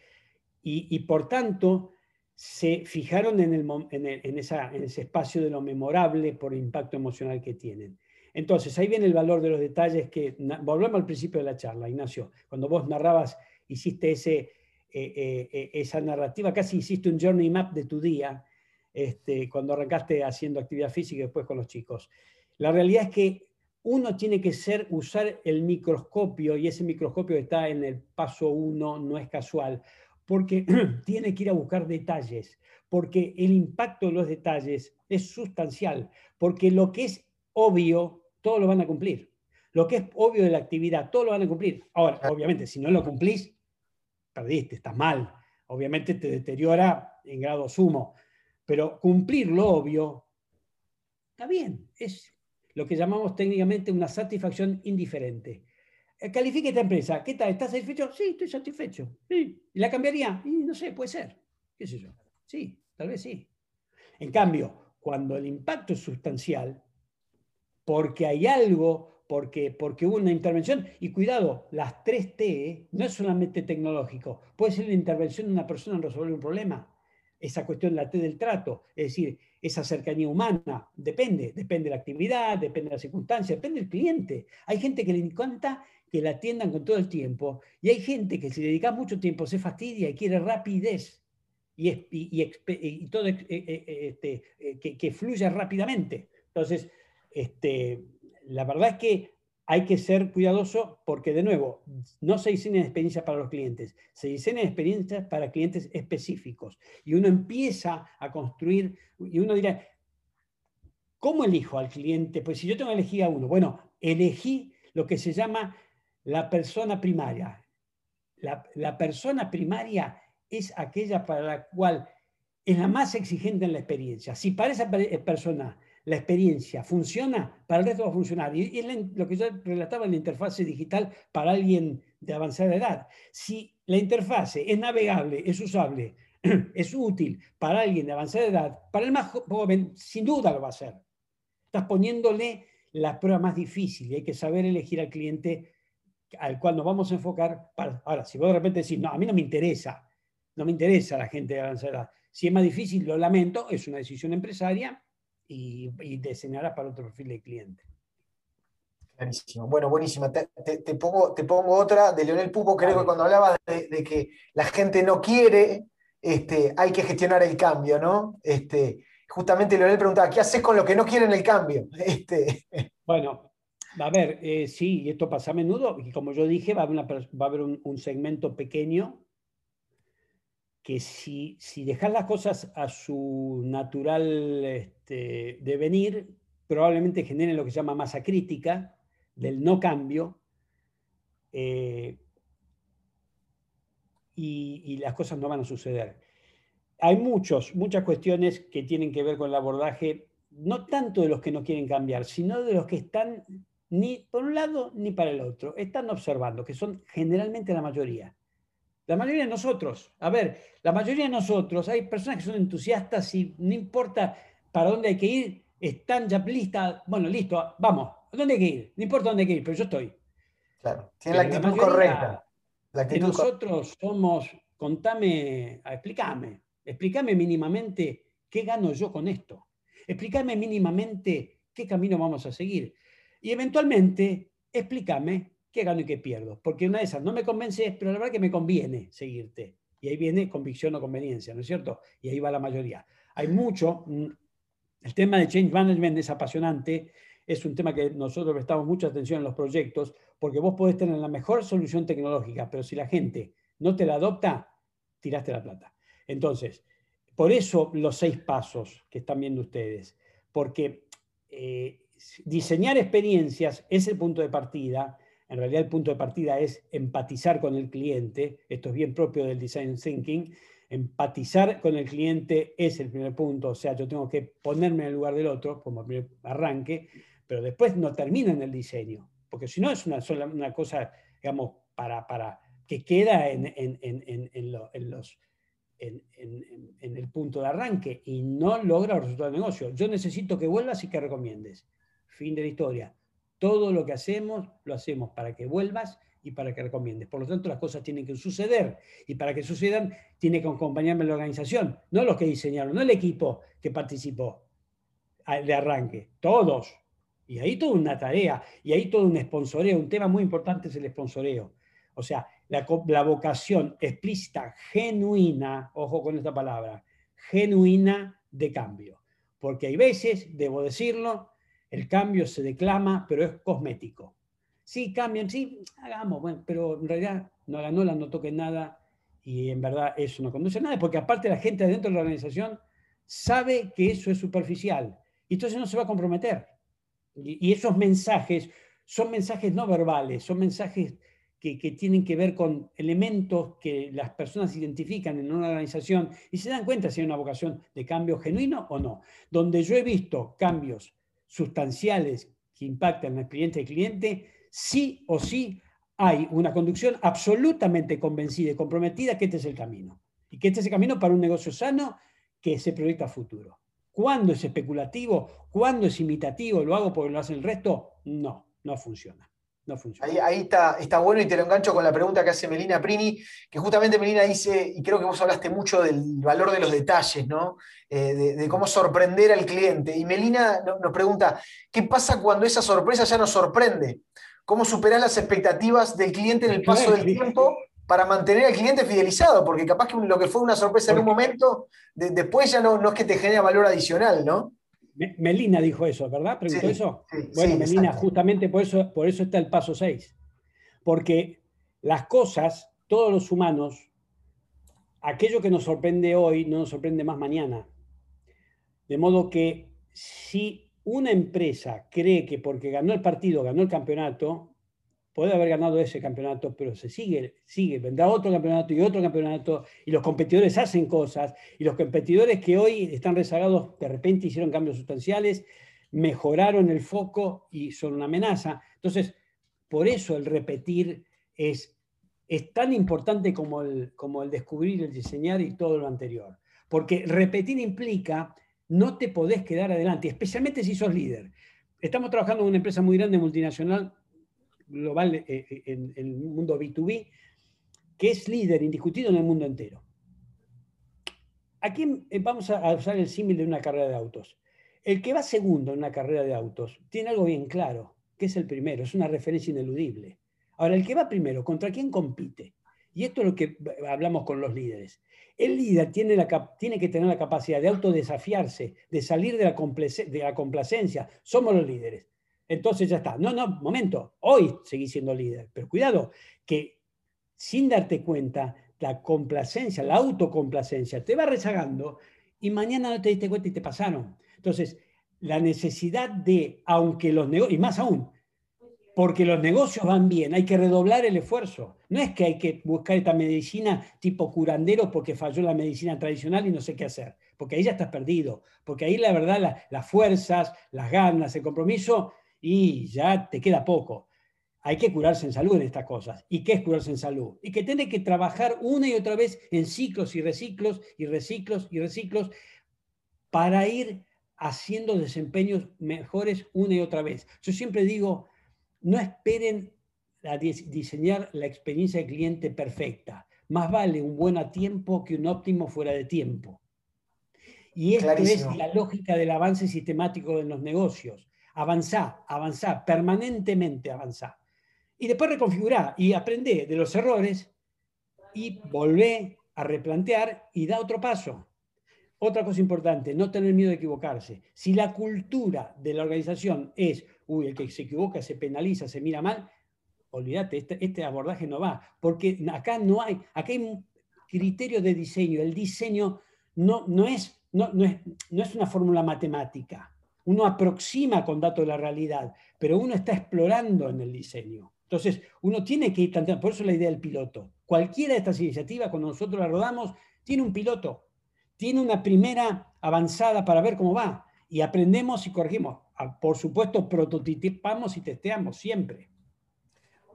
y, por tanto se fijaron en, en, ese espacio de lo memorable por el impacto emocional que tienen. Entonces, ahí viene el valor de los detalles que, volvemos al principio de la charla, Ignacio, cuando vos narrabas, hiciste ese, esa narrativa, casi hiciste un journey map de tu día este, cuando arrancaste haciendo actividad física y después con los chicos. La realidad es que uno tiene que ser, usar el microscopio y ese microscopio está en el paso uno, no es casual, porque <clears throat> tiene que ir a buscar detalles, porque el impacto de los detalles es sustancial, porque lo que es obvio, todo lo van a cumplir. Lo que es obvio de la actividad, todo lo van a cumplir. Ahora, obviamente, si no lo cumplís, perdiste, estás mal. Obviamente te deteriora en grado sumo. Pero cumplir lo obvio está bien, es lo que llamamos técnicamente una satisfacción indiferente. Eh, califique esta empresa, ¿qué tal? ¿Estás satisfecho? Sí, estoy satisfecho. ¿Y la cambiaría? Y no sé, puede ser. ¿Qué sé yo? Sí, tal vez sí. En cambio, cuando el impacto es sustancial, porque hay algo, porque, porque hubo una intervención, y cuidado, las 3T no es solamente tecnológico, puede ser la intervención de una persona en resolver un problema, esa cuestión, la T del trato, es decir, esa cercanía humana, depende, depende de la actividad, depende de la circunstancia, depende del cliente. Hay gente que le encanta que la atiendan con todo el tiempo y hay gente que si le dedica mucho tiempo se fastidia y quiere rapidez y, y, todo eh, eh, eh, este, que, que, fluya rápidamente. Entonces, este, la verdad es que hay que ser cuidadoso porque, de nuevo, no se diseñan experiencias para los clientes, se diseñan experiencias para clientes específicos. Y uno empieza a construir, y uno dirá, ¿cómo elijo al cliente? Pues si yo tengo que a uno, bueno, elegí lo que se llama la persona primaria. La, la persona primaria es aquella para la cual es la más exigente en la experiencia. Si para esa persona la experiencia funciona, para el resto va a funcionar. Y es lo que yo relataba en la interfase digital para alguien de avanzada edad. Si la interfase es navegable, es usable, <clears throat> es útil para alguien de avanzada edad, para el más joven, sin duda lo va a hacer. Estás poniéndole la prueba más difícil y hay que saber elegir al cliente al cual nos vamos a enfocar. Para, ahora, si vos de repente decís, no, a mí no me interesa, no me interesa la gente de avanzada edad. Si es más difícil, lo lamento, es una decisión empresaria y, y diseñarás para otro perfil de cliente. Clarísimo. Bueno, buenísima. Te, pongo, te pongo otra de Leonel Pupo, creo que cuando hablaba de, que la gente no quiere, este, hay que gestionar el cambio, ¿no? Este, justamente Leonel preguntaba, ¿qué haces con lo que no quieren el cambio? <laughs> Este... Bueno, a ver, eh, sí, y esto pasa a menudo, y como yo dije, va a haber, va a haber un, segmento pequeño que si, si dejas las cosas a su natural este, devenir, probablemente generen lo que se llama masa crítica del no cambio eh, y, las cosas no van a suceder. Hay muchos, muchas cuestiones que tienen que ver con el abordaje, no tanto de los que no quieren cambiar, sino de los que están ni por un lado ni para el otro, están observando, que son generalmente la mayoría. La mayoría de nosotros, a ver, la mayoría de nosotros, hay personas que son entusiastas y no importa para dónde hay que ir, están ya listas, bueno, listo, vamos, ¿a dónde hay que ir? No importa dónde hay que ir, pero yo estoy. Claro, tiene la actitud correcta. La nosotros somos, contame, explícame, explícame mínimamente qué gano yo con esto. Explícame mínimamente qué camino vamos a seguir. Y eventualmente, explícame qué gano y qué pierdo. Porque una de esas no me convence, pero la verdad que me conviene seguirte. Y ahí viene convicción o conveniencia, ¿no es cierto? Y ahí va la mayoría. Hay mucho, mm, el tema de change management es apasionante, es un tema que nosotros prestamos mucha atención en los proyectos, porque vos podés tener la mejor solución tecnológica, pero si la gente no te la adopta, tiraste la plata. Entonces, por eso los seis pasos que están viendo ustedes, porque eh, diseñar experiencias es el punto de partida, en realidad el punto de partida es empatizar con el cliente, esto es bien propio del design thinking, empatizar con el cliente es el primer punto, o sea, yo tengo que ponerme en el lugar del otro como primer arranque, pero después no termina en el diseño, porque si no es una, sola, una cosa, digamos, para, para que queda en, en, en, en los, en, el punto de arranque y no logra el resultado del negocio. Yo necesito que vuelvas y que recomiendes. Fin de la historia. Todo lo que hacemos, lo hacemos para que vuelvas y para que recomiendes. Por lo tanto, las cosas tienen que suceder. Y para que sucedan, tiene que acompañarme la organización, no los que diseñaron, no el equipo que participó de arranque, todos. Y ahí toda una tarea, y ahí todo un sponsoreo. Un tema muy importante es el sponsoreo. O sea, la, la vocación explícita, genuina, ojo con esta palabra, genuina de cambio. Porque hay veces, debo decirlo, el cambio se declama, pero es cosmético. Sí, cambian, sí, hagamos, bueno, pero en realidad no hagan no, no toquen nada y en verdad eso no conduce a nada, porque aparte la gente dentro de la organización sabe que eso es superficial y entonces no se va a comprometer. Y, esos mensajes son mensajes no verbales, son mensajes que, que, tienen que ver con elementos que las personas identifican en una organización y se dan cuenta si hay una vocación de cambio genuino o no. Donde yo he visto cambios sustanciales que impactan en cliente y cliente, sí o sí hay una conducción absolutamente convencida y comprometida que este es el camino. Y que este es el camino para un negocio sano que se proyecta a futuro. ¿Cuándo es especulativo? ¿Cuándo es imitativo? ¿Lo hago porque lo hace el resto? No, no funciona. No funciona. Ahí, está, está bueno y te lo engancho con la pregunta que hace Melina Prini, que justamente Melina dice, y creo que vos hablaste mucho del valor de los detalles, ¿no? Eh, de, cómo sorprender al cliente. Y Melina nos pregunta, ¿qué pasa cuando esa sorpresa ya nos sorprende? ¿Cómo superar las expectativas del cliente en el paso del tiempo para mantener al cliente fidelizado? Porque capaz que lo que fue una sorpresa en un momento, después ya no, no es que te genera valor adicional, ¿no? Melina dijo eso, ¿verdad? ¿Preguntó eso? bueno, Melina, justamente por eso, por eso está el paso 6. Porque las cosas, todos los humanos, aquello que nos sorprende hoy no nos sorprende más mañana. De modo que si una empresa cree que porque ganó el partido, ganó el campeonato, puede haber ganado ese campeonato, pero se sigue, sigue, vendrá otro campeonato y otro campeonato, y los competidores hacen cosas, y los competidores que hoy están rezagados de repente hicieron cambios sustanciales, mejoraron el foco y son una amenaza. Entonces, por eso el repetir es, es tan importante como el, como el descubrir, el diseñar y todo lo anterior. Porque repetir implica no te podés quedar adelante, especialmente si sos líder. Estamos trabajando en una empresa muy grande, multinacional, global eh, eh, en, el mundo B2B, que es líder indiscutido en el mundo entero. Aquí vamos a usar el símil de una carrera de autos. El que va segundo en una carrera de autos tiene algo bien claro, que es el primero, es una referencia ineludible. Ahora, el que va primero, ¿contra quién compite? Y esto es lo que hablamos con los líderes. El líder tiene, la, tiene que tener la capacidad de autodesafiarse, de salir de la complacencia. Somos los líderes. Entonces ya está. No, no, momento. Hoy seguís siendo líder. Pero cuidado, que sin darte cuenta, la complacencia, la autocomplacencia te va rezagando y mañana no te diste cuenta y te pasaron. Entonces, la necesidad de, aunque los negocios, y más aún, porque los negocios van bien, hay que redoblar el esfuerzo. No es que hay que buscar esta medicina tipo curandero porque falló la medicina tradicional y no sé qué hacer, porque ahí ya estás perdido, porque ahí la verdad las fuerzas, las ganas, el compromiso y ya te queda poco. Hay que curarse en salud en estas cosas. ¿Y qué es curarse en salud? Y que tiene que trabajar una y otra vez en ciclos y reciclos y reciclos y reciclos para ir haciendo desempeños mejores una y otra vez. Yo siempre digo, no esperen a diseñar la experiencia del cliente perfecta. Más vale un buen a tiempo que un óptimo fuera de tiempo. Y esto es la lógica del avance sistemático en los negocios avanzá, avanzá, permanentemente avanzá. Y después reconfigurá y aprende de los errores y volvé a replantear y da otro paso. Otra cosa importante, no tener miedo de equivocarse. Si la cultura de la organización es, uy, el que se equivoca se penaliza, se mira mal, olvídate, este, este abordaje no va, porque acá no hay, acá hay criterios de diseño. El diseño no, no, es, no, no, es, no es una fórmula matemática uno aproxima con datos de la realidad, pero uno está explorando en el diseño. Entonces, uno tiene que ir tanteando, por eso la idea del piloto. Cualquiera de estas iniciativas, cuando nosotros la rodamos, tiene un piloto, tiene una primera avanzada para ver cómo va, y aprendemos y corregimos. Ah, por supuesto, prototipamos y testeamos siempre.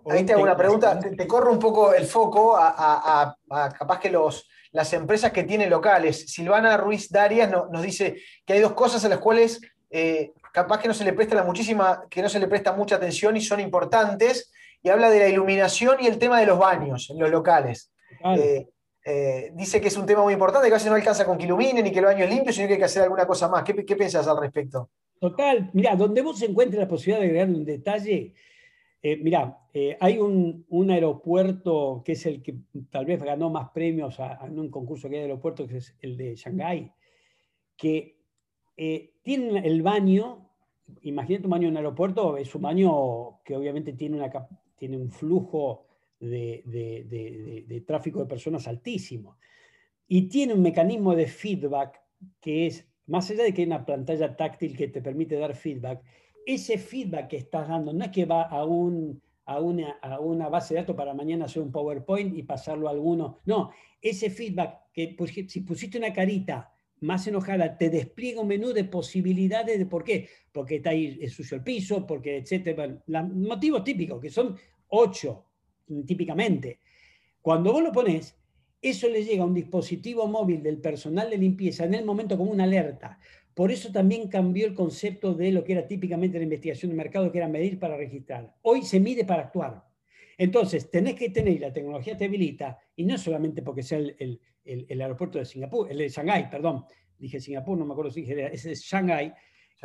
Ahí te hago una pregunta, te, corro un poco el foco a, capaz que los, las empresas que tienen locales. Silvana Ruiz Darias nos dice que hay dos cosas a las cuales eh, capaz que no se le presta la muchísima, que no se le presta mucha atención y son importantes, y habla de la iluminación y el tema de los baños en los locales. Eh, eh, dice que es un tema muy importante, que a veces no alcanza con que iluminen y que el baño es limpio, sino que hay que hacer alguna cosa más. ¿Qué, qué piensas al respecto? Total, mira, donde vos encuentres la posibilidad de agregar un detalle, Eh, mirá, eh, hay un, aeropuerto que es el que tal vez ganó más premios en un concurso que hay de aeropuertos, que es el de Shanghái, que eh, el baño, imagínate un baño en un aeropuerto, es un baño que obviamente tiene, un flujo de, tráfico de personas altísimo. Y tiene un mecanismo de feedback que es, más allá de que hay una pantalla táctil que te permite dar feedback, ese feedback que estás dando no es que va a, una, a una base de datos para mañana hacer un PowerPoint y pasarlo a alguno. No, ese feedback que si pusiste una carita más enojada, te despliega un menú de posibilidades de por qué. Porque está ahí es sucio el piso, porque etcétera. Los motivos típicos, que son ocho típicamente. Cuando vos lo pones, eso le llega a un dispositivo móvil del personal de limpieza en el momento como una alerta. Por eso también cambió el concepto de lo que era típicamente la investigación de mercado, que era medir para registrar. Hoy se mide para actuar. Entonces, tenés que tener, la tecnología te habilita, y no solamente porque sea el, aeropuerto de Singapur, el de Shanghái, perdón, dije Singapur, no me acuerdo si dije, ese es Shanghái,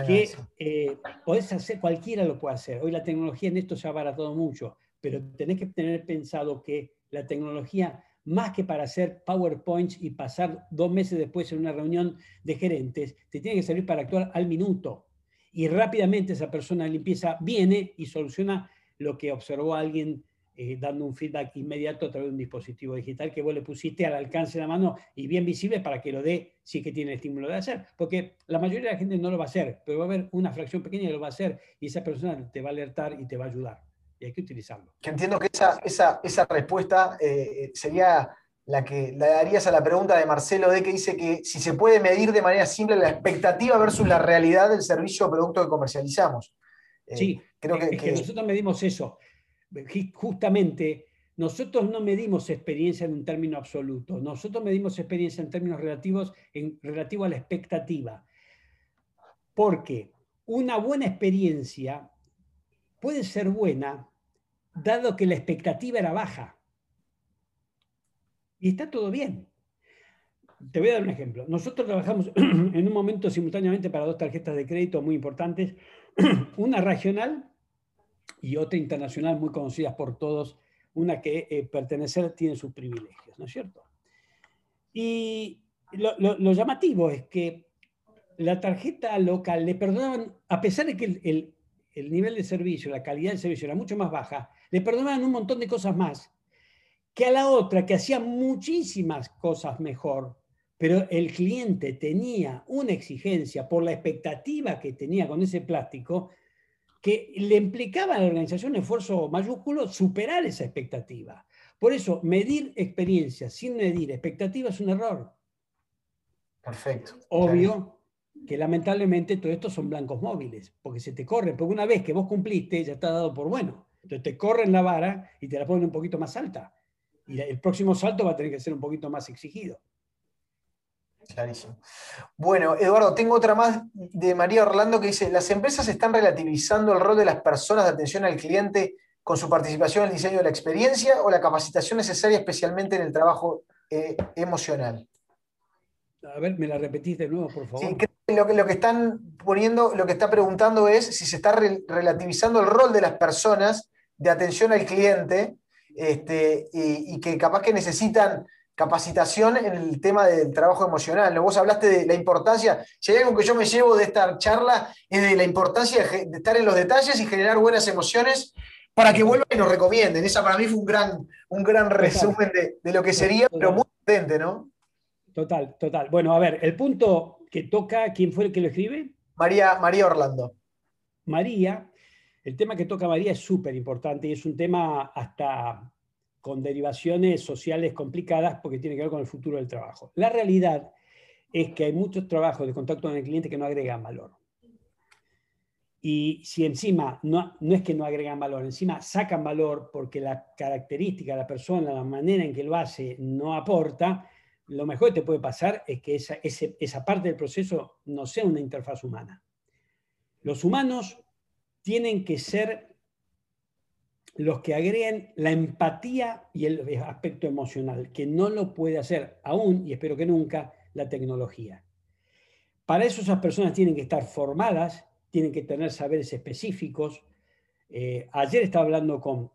que eh, podés hacer, cualquiera lo puede hacer. Hoy la tecnología en esto se ha abaratado mucho, pero tenés que tener pensado que la tecnología más que para hacer PowerPoints y pasar dos meses después en una reunión de gerentes, te tiene que servir para actuar al minuto. Y rápidamente esa persona de limpieza viene y soluciona lo que observó alguien eh, dando un feedback inmediato a través de un dispositivo digital que vos le pusiste al alcance de la mano y bien visible para que lo dé si es que tiene el estímulo de hacer. Porque la mayoría de la gente no lo va a hacer, pero va a haber una fracción pequeña que lo va a hacer y esa persona te va a alertar y te va a ayudar y hay que utilizarlo. Que entiendo que esa, esa, esa respuesta eh, sería la que le darías a la pregunta de Marcelo de que dice que si se puede medir de manera simple la expectativa versus la realidad del servicio o producto que comercializamos. Eh, sí, creo que, que, nosotros medimos eso. Justamente, nosotros no medimos experiencia en un término absoluto, nosotros medimos experiencia en términos relativos en relativo a la expectativa. Porque una buena experiencia puede ser buena dado que la expectativa era baja. Y está todo bien. Te voy a dar un ejemplo. Nosotros trabajamos <clears throat> en un momento simultáneamente para dos tarjetas de crédito muy importantes, <clears throat> una regional y otra internacional muy conocidas por todos, una que eh, pertenecer tiene sus privilegios, ¿no es cierto? Y lo, llamativo es que la tarjeta local le perdonaban, a pesar de que el, el nivel de servicio, la calidad del servicio era mucho más baja, le perdonaban un montón de cosas más que a la otra que hacía muchísimas cosas mejor, pero el cliente tenía una exigencia por la expectativa que tenía con ese plástico que le implicaba a la organización un esfuerzo mayúsculo superar esa expectativa. Por eso, medir experiencias sin medir expectativas es un error. Perfecto. Obvio, que lamentablemente todo esto son blancos móviles, porque se te corren, porque una vez que vos cumpliste ya está dado por bueno. Entonces te corren la vara y te la ponen un poquito más alta. Y el próximo salto va a tener que ser un poquito más exigido. Clarísimo. Bueno, Eduardo, tengo otra más de María Orlando que dice, ¿las empresas están relativizando el rol de las personas de atención al cliente con su participación en el diseño de la experiencia o la capacitación necesaria especialmente en el trabajo eh, emocional? A ver, me la repetís de nuevo, por favor. Sí, lo que, lo que están poniendo, lo que está preguntando es si se está relativizando el rol de las personas de atención al cliente este, y, que capaz que necesitan capacitación en el tema del trabajo emocional. ¿no? Vos hablaste de la importancia, si hay algo que yo me llevo de esta charla, es de la importancia de, estar en los detalles y generar buenas emociones para que vuelvan y nos recomienden. Esa para mí fue un gran, un gran resumen de, de lo que sería, pero muy potente, ¿no? Total, total. Bueno, a ver, el punto que toca, ¿quién fue el que lo escribe? María, María Orlando. María, el tema que toca María es súper importante y es un tema hasta con derivaciones sociales complicadas porque tiene que ver con el futuro del trabajo. La realidad es que hay muchos trabajos de contacto con el cliente que no agregan valor. Y si encima no, no es que no agregan valor, encima sacan valor porque la característica la persona, la manera en que lo hace, no aporta, lo mejor que te puede pasar es que esa, esa parte del proceso no sea una interfaz humana. Los humanos tienen que ser los que agreguen la empatía y el aspecto emocional, que no lo puede hacer aún, y espero que nunca, la tecnología. Para eso esas personas tienen que estar formadas, tienen que tener saberes específicos, Eh, ayer estaba hablando con,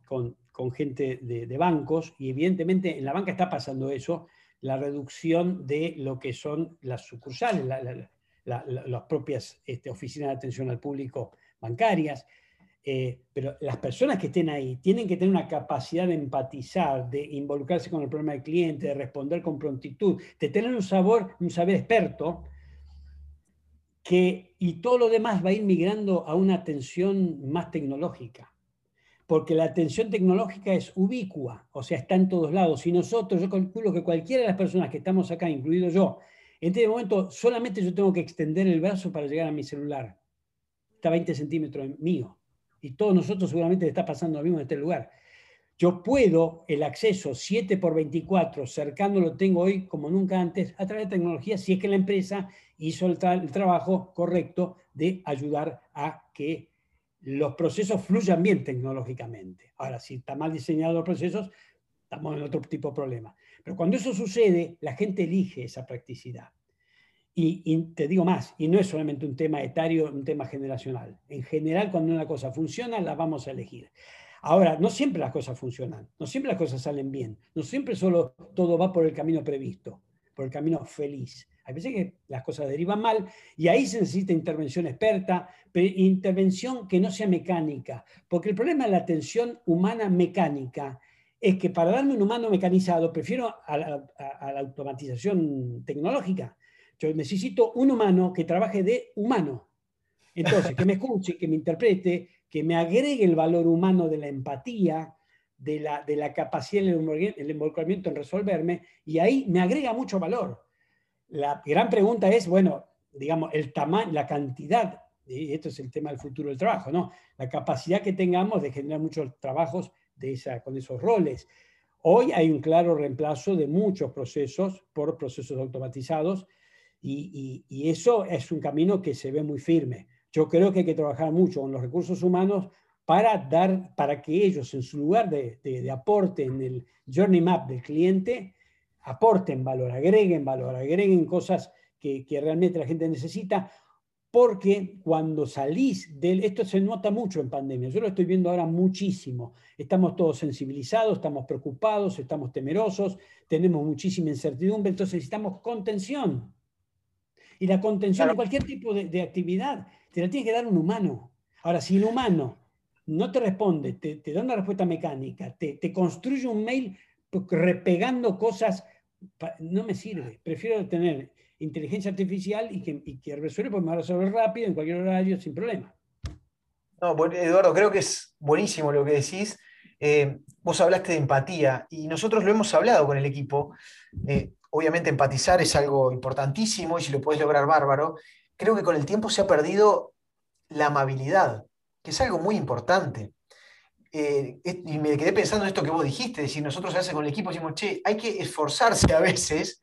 gente de, bancos y evidentemente en la banca está pasando eso, la reducción de lo que son las sucursales, las propias este, oficinas de atención al público bancarias. Eh, pero las personas que estén ahí tienen que tener una capacidad de empatizar, de involucrarse con el problema del cliente, de responder con prontitud, de tener un sabor, un saber experto, que, y todo lo demás va a ir migrando a una atención más tecnológica. Porque la atención tecnológica es ubicua, o sea, está en todos lados. Y nosotros, yo calculo que cualquiera de las personas que estamos acá, incluido yo, en este momento solamente yo tengo que extender el brazo para llegar a mi celular. Está a 20 centímetros mío y todos nosotros seguramente está pasando lo mismo en este lugar. Yo puedo el acceso 7 por 24, cercano lo tengo hoy como nunca antes, a través de tecnología, si es que la empresa hizo el, trabajo correcto de ayudar a que los procesos fluyan bien tecnológicamente. Ahora, si está mal diseñado los procesos, estamos en otro tipo de problema. Pero cuando eso sucede, la gente elige esa practicidad. Y, te digo más, y no es solamente un tema etario, un tema generacional. En general, cuando una cosa funciona, la vamos a elegir. Ahora, no siempre las cosas funcionan, no siempre las cosas salen bien, no siempre solo todo va por el camino previsto, por el camino feliz. Hay veces que las cosas derivan mal y ahí se necesita intervención experta, pero intervención que no sea mecánica, porque el problema de la atención humana mecánica es que para darme un humano mecanizado prefiero a la automatización tecnológica yo necesito un humano que trabaje de humano. Entonces, que me escuche, que me interprete, que me agregue el valor humano de la empatía, de la, de la capacidad del involucramiento en resolverme, y ahí me agrega mucho valor. La gran pregunta es, bueno, digamos, el tamaño, la cantidad, y esto es el tema del futuro del trabajo, ¿no? La capacidad que tengamos de generar muchos trabajos de esa, con esos roles. Hoy hay un claro reemplazo de muchos procesos por procesos automatizados y, eso es un camino que se ve muy firme. Yo creo que hay que trabajar mucho con los recursos humanos para dar, para que ellos en su lugar de, aporte en el journey map del cliente, aporten valor, agreguen valor, agreguen cosas que, que realmente la gente necesita, porque cuando salís del, esto se nota mucho en pandemia, yo lo estoy viendo ahora muchísimo, estamos todos sensibilizados, estamos preocupados, estamos temerosos, tenemos muchísima incertidumbre, entonces necesitamos contención. Y la contención de cualquier tipo de, actividad te la tiene que dar un humano. Ahora, si el humano no te responde, te, da una respuesta mecánica, te, construye un mail repegando cosas, no me sirve. Prefiero tener inteligencia artificial y que, y que resuelve, porque me va a resolver rápido, en cualquier horario, sin problema. No, Eduardo, creo que es buenísimo lo que decís. Eh, vos hablaste de empatía y nosotros lo hemos hablado con el equipo. Eh, obviamente empatizar es algo importantísimo y si lo puedes lograr bárbaro, creo que con el tiempo se ha perdido la amabilidad, que es algo muy importante. Eh, y me quedé pensando en esto que vos dijiste, decir, nosotros a veces con el equipo decimos, che, hay que esforzarse a veces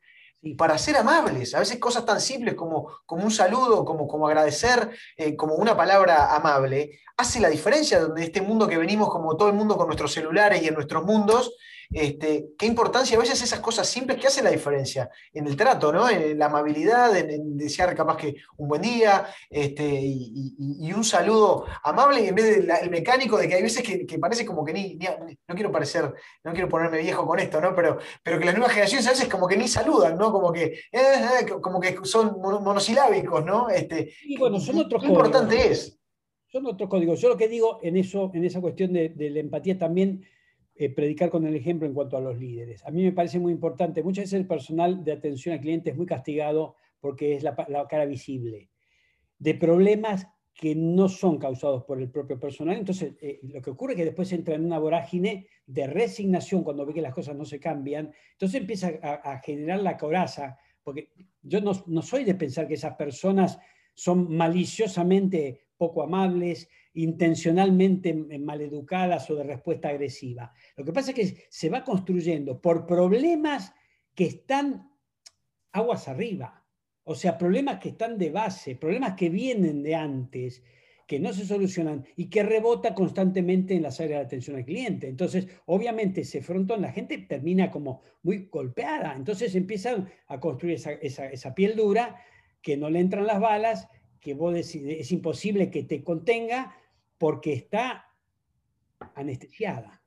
para ser amables. A veces cosas tan simples como, como un saludo, como, como agradecer, eh, como una palabra amable, hace la diferencia de este mundo que venimos como todo el mundo con nuestros celulares y en nuestros mundos, este, qué importancia a veces esas cosas simples que hacen la diferencia en el trato, ¿no? En la amabilidad, en, desear capaz que un buen día este, y, un saludo amable en vez del mecánico de que hay veces que, parece como que ni, no quiero parecer, no quiero ponerme viejo con esto, ¿no? Pero, pero que las nuevas generaciones a veces como que ni saludan, ¿no? Como que, eh, eh, como que son monosilábicos, ¿no? Este, y bueno, son otros Qué importante es. Son otros códigos. Yo lo que digo en eso, en esa cuestión de, de la empatía también eh, predicar con el ejemplo en cuanto a los líderes. A mí me parece muy importante. Muchas veces el personal de atención al cliente es muy castigado porque es la, cara visible de problemas que no son causados por el propio personal. Entonces, eh, lo que ocurre es que después entra en una vorágine de resignación cuando ve que las cosas no se cambian. Entonces empieza a, generar la coraza, porque yo no, no, soy de pensar que esas personas son maliciosamente poco amables, intencionalmente maleducadas o de respuesta agresiva. Lo que pasa es que se va construyendo por problemas que están aguas arriba, o sea, problemas que están de base, problemas que vienen de antes, que no se solucionan y que rebota constantemente en las áreas de atención al cliente. Entonces, obviamente, ese frontón, la gente termina como muy golpeada. Entonces empiezan a construir esa, piel dura, que no le entran las balas, que vos decís, es imposible que te contenga porque está anestesiada,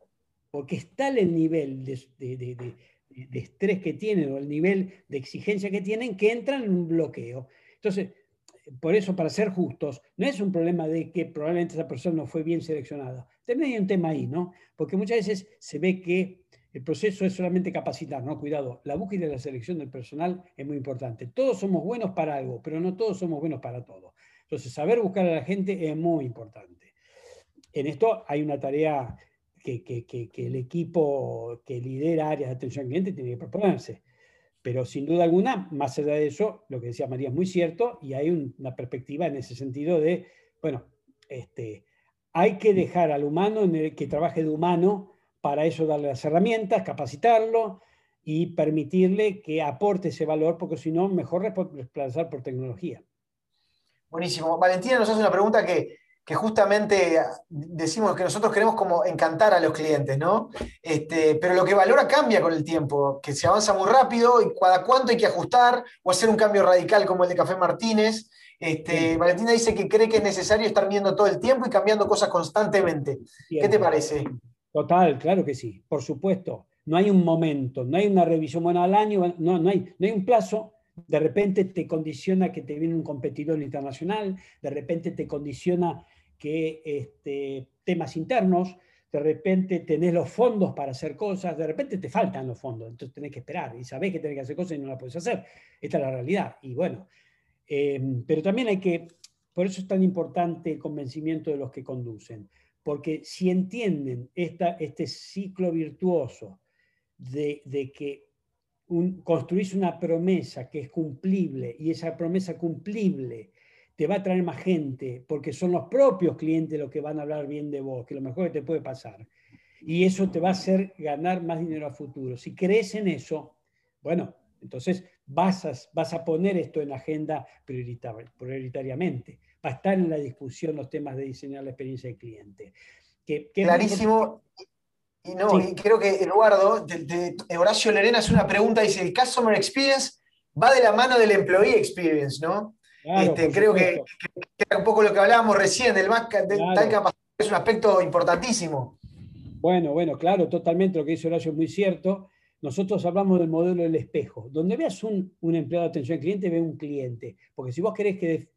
porque está el nivel de, de estrés que tienen o el nivel de exigencia que tienen que entran en un bloqueo. Entonces, por eso, para ser justos, no es un problema de que probablemente esa persona no fue bien seleccionada. También hay un tema ahí, ¿no? Porque muchas veces se ve que el proceso es solamente capacitar, ¿no? Cuidado, la búsqueda y la selección del personal es muy importante. Todos somos buenos para algo, pero no todos somos buenos para todo. Entonces, saber buscar a la gente es muy importante. En esto hay una tarea que, el equipo que lidera áreas de atención al cliente tiene que proponerse pero sin duda alguna, más allá de eso, lo que decía María es muy cierto y hay una perspectiva en ese sentido de, bueno, este, hay que dejar al humano en que trabaje de humano, para eso darle las herramientas, capacitarlo y permitirle que aporte ese valor, porque si no, mejor reemplazar por tecnología. Buenísimo. Valentina nos hace una pregunta que que justamente decimos que nosotros queremos como encantar a los clientes, ¿no? Este, pero lo que valora cambia con el tiempo, que se avanza muy rápido y cada cuánto hay que ajustar o hacer un cambio radical como el de Café Martínez. Este, Valentina dice que cree que es necesario estar viendo todo el tiempo y cambiando cosas constantemente. ¿Qué te parece? Total, claro que sí, por supuesto. No hay un momento, no hay una revisión buena al año, no, no, hay, no hay un plazo de repente te condiciona que te viene un competidor internacional, de repente te condiciona que este, temas internos, de repente tenés los fondos para hacer cosas, de repente te faltan los fondos, entonces tenés que esperar y sabés que tenés que hacer cosas y no las puedes hacer. Esta es la realidad. Y bueno, em, pero también hay que, por eso es tan importante el convencimiento de los que conducen, porque si entienden esta, este ciclo virtuoso de, de que un, construís una promesa que es cumplible y esa promesa cumplible te va a traer más gente, porque son los propios clientes los que van a hablar bien de vos, que lo mejor que te puede pasar. Y eso te va a hacer ganar más dinero a futuro. Si crees en eso, bueno, entonces vas a, vas a poner esto en la agenda prioritariamente. Va a estar en la discusión los temas de diseñar la experiencia del cliente. Que, Clarísimo. Y, no, creo que Eduardo, de, Horacio Lerena hace una pregunta, dice, el Customer Experience va de la mano del Employee Experience, ¿no? Este, creo que, que, un poco lo que hablábamos recién del, tal capacidad es un aspecto importantísimo. Bueno, bueno, claro, totalmente lo que dice Horacio es muy cierto. Nosotros hablamos del modelo del espejo. Donde veas un, un empleado de atención al cliente, ve un cliente. Porque si vos querés que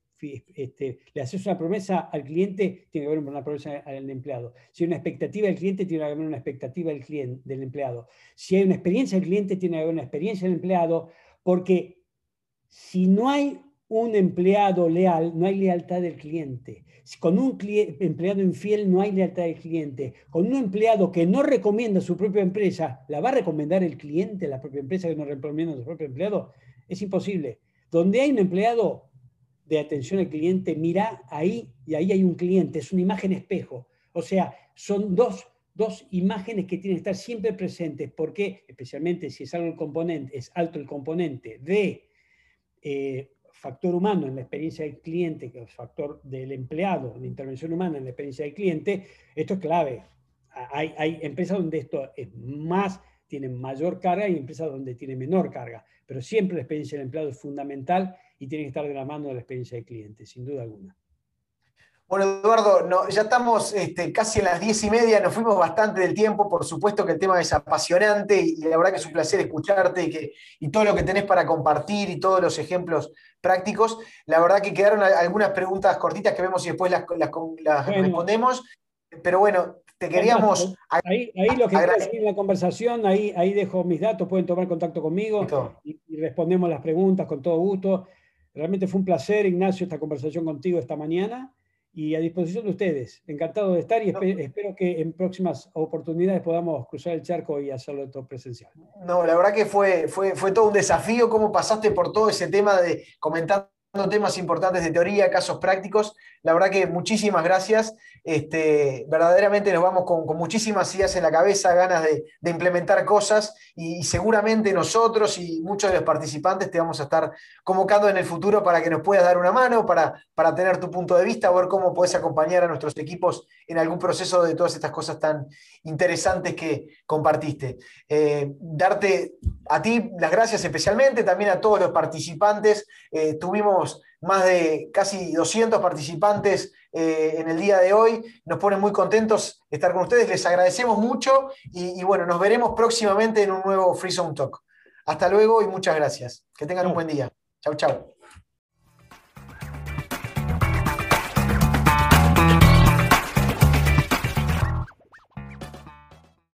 este, le haces una promesa al cliente, tiene que haber una promesa al empleado. Si hay una expectativa del cliente, tiene que haber una expectativa del, cliente, del empleado. Si hay una experiencia del cliente, tiene que haber una experiencia del empleado, porque si no hay un empleado leal, no hay lealtad del cliente. Con un empleado infiel no hay lealtad del cliente. Con un empleado que no recomienda su propia empresa, ¿la va a recomendar el cliente, la propia empresa que no recomienda a su propio empleado? Es imposible. Donde hay un empleado de atención al cliente, mira ahí y ahí hay un cliente, es una imagen espejo. O sea, son dos, dos imágenes que tienen que estar siempre presentes, porque especialmente si es algo el componente, es alto el componente de eh, factor humano en la experiencia del cliente, que es factor del empleado, la intervención humana en la experiencia del cliente, esto es clave. Hay, hay empresas donde esto es más, tiene mayor carga y empresas donde tiene menor carga, pero siempre la experiencia del empleado es fundamental y tiene que estar de la mano de la experiencia del cliente, sin duda alguna. Bueno, Eduardo, ya estamos este, casi en las diez y media, nos fuimos bastante del tiempo, por supuesto que el tema es apasionante y, la verdad que es un placer escucharte y, que, y todo lo que tenés para compartir y todos los ejemplos prácticos. La verdad que quedaron algunas preguntas cortitas que vemos y después las, respondemos, pero bueno, te queríamos... Ahí, ahí lo que en la conversación, ahí, ahí dejo mis datos, pueden tomar contacto conmigo y, y respondemos las preguntas con todo gusto. Realmente fue un placer, Ignacio, esta conversación contigo esta mañana y a disposición de ustedes. Encantado de estar y espero que en próximas oportunidades podamos cruzar el charco y hacerlo todo presencial. No, la verdad que fue, fue, fue todo un desafío cómo pasaste por todo ese tema de comentar temas importantes de teoría, casos prácticos. La verdad que muchísimas gracias. Este, verdaderamente nos vamos con, muchísimas ideas en la cabeza, ganas de, implementar cosas y, seguramente nosotros y muchos de los participantes te vamos a estar convocando en el futuro para que nos puedas dar una mano, para, para tener tu punto de vista, ver cómo puedes acompañar a nuestros equipos en algún proceso de todas estas cosas tan interesantes que compartiste. Eh, darte a ti las gracias especialmente, también a todos los participantes. Eh, tuvimos más de casi 200 participantes eh, en el día de hoy. Nos pone muy contentos estar con ustedes. Les agradecemos mucho y, bueno, nos veremos próximamente en un nuevo Free Zone Talk. Hasta luego y muchas gracias. Que tengan un buen día. Chau, chau.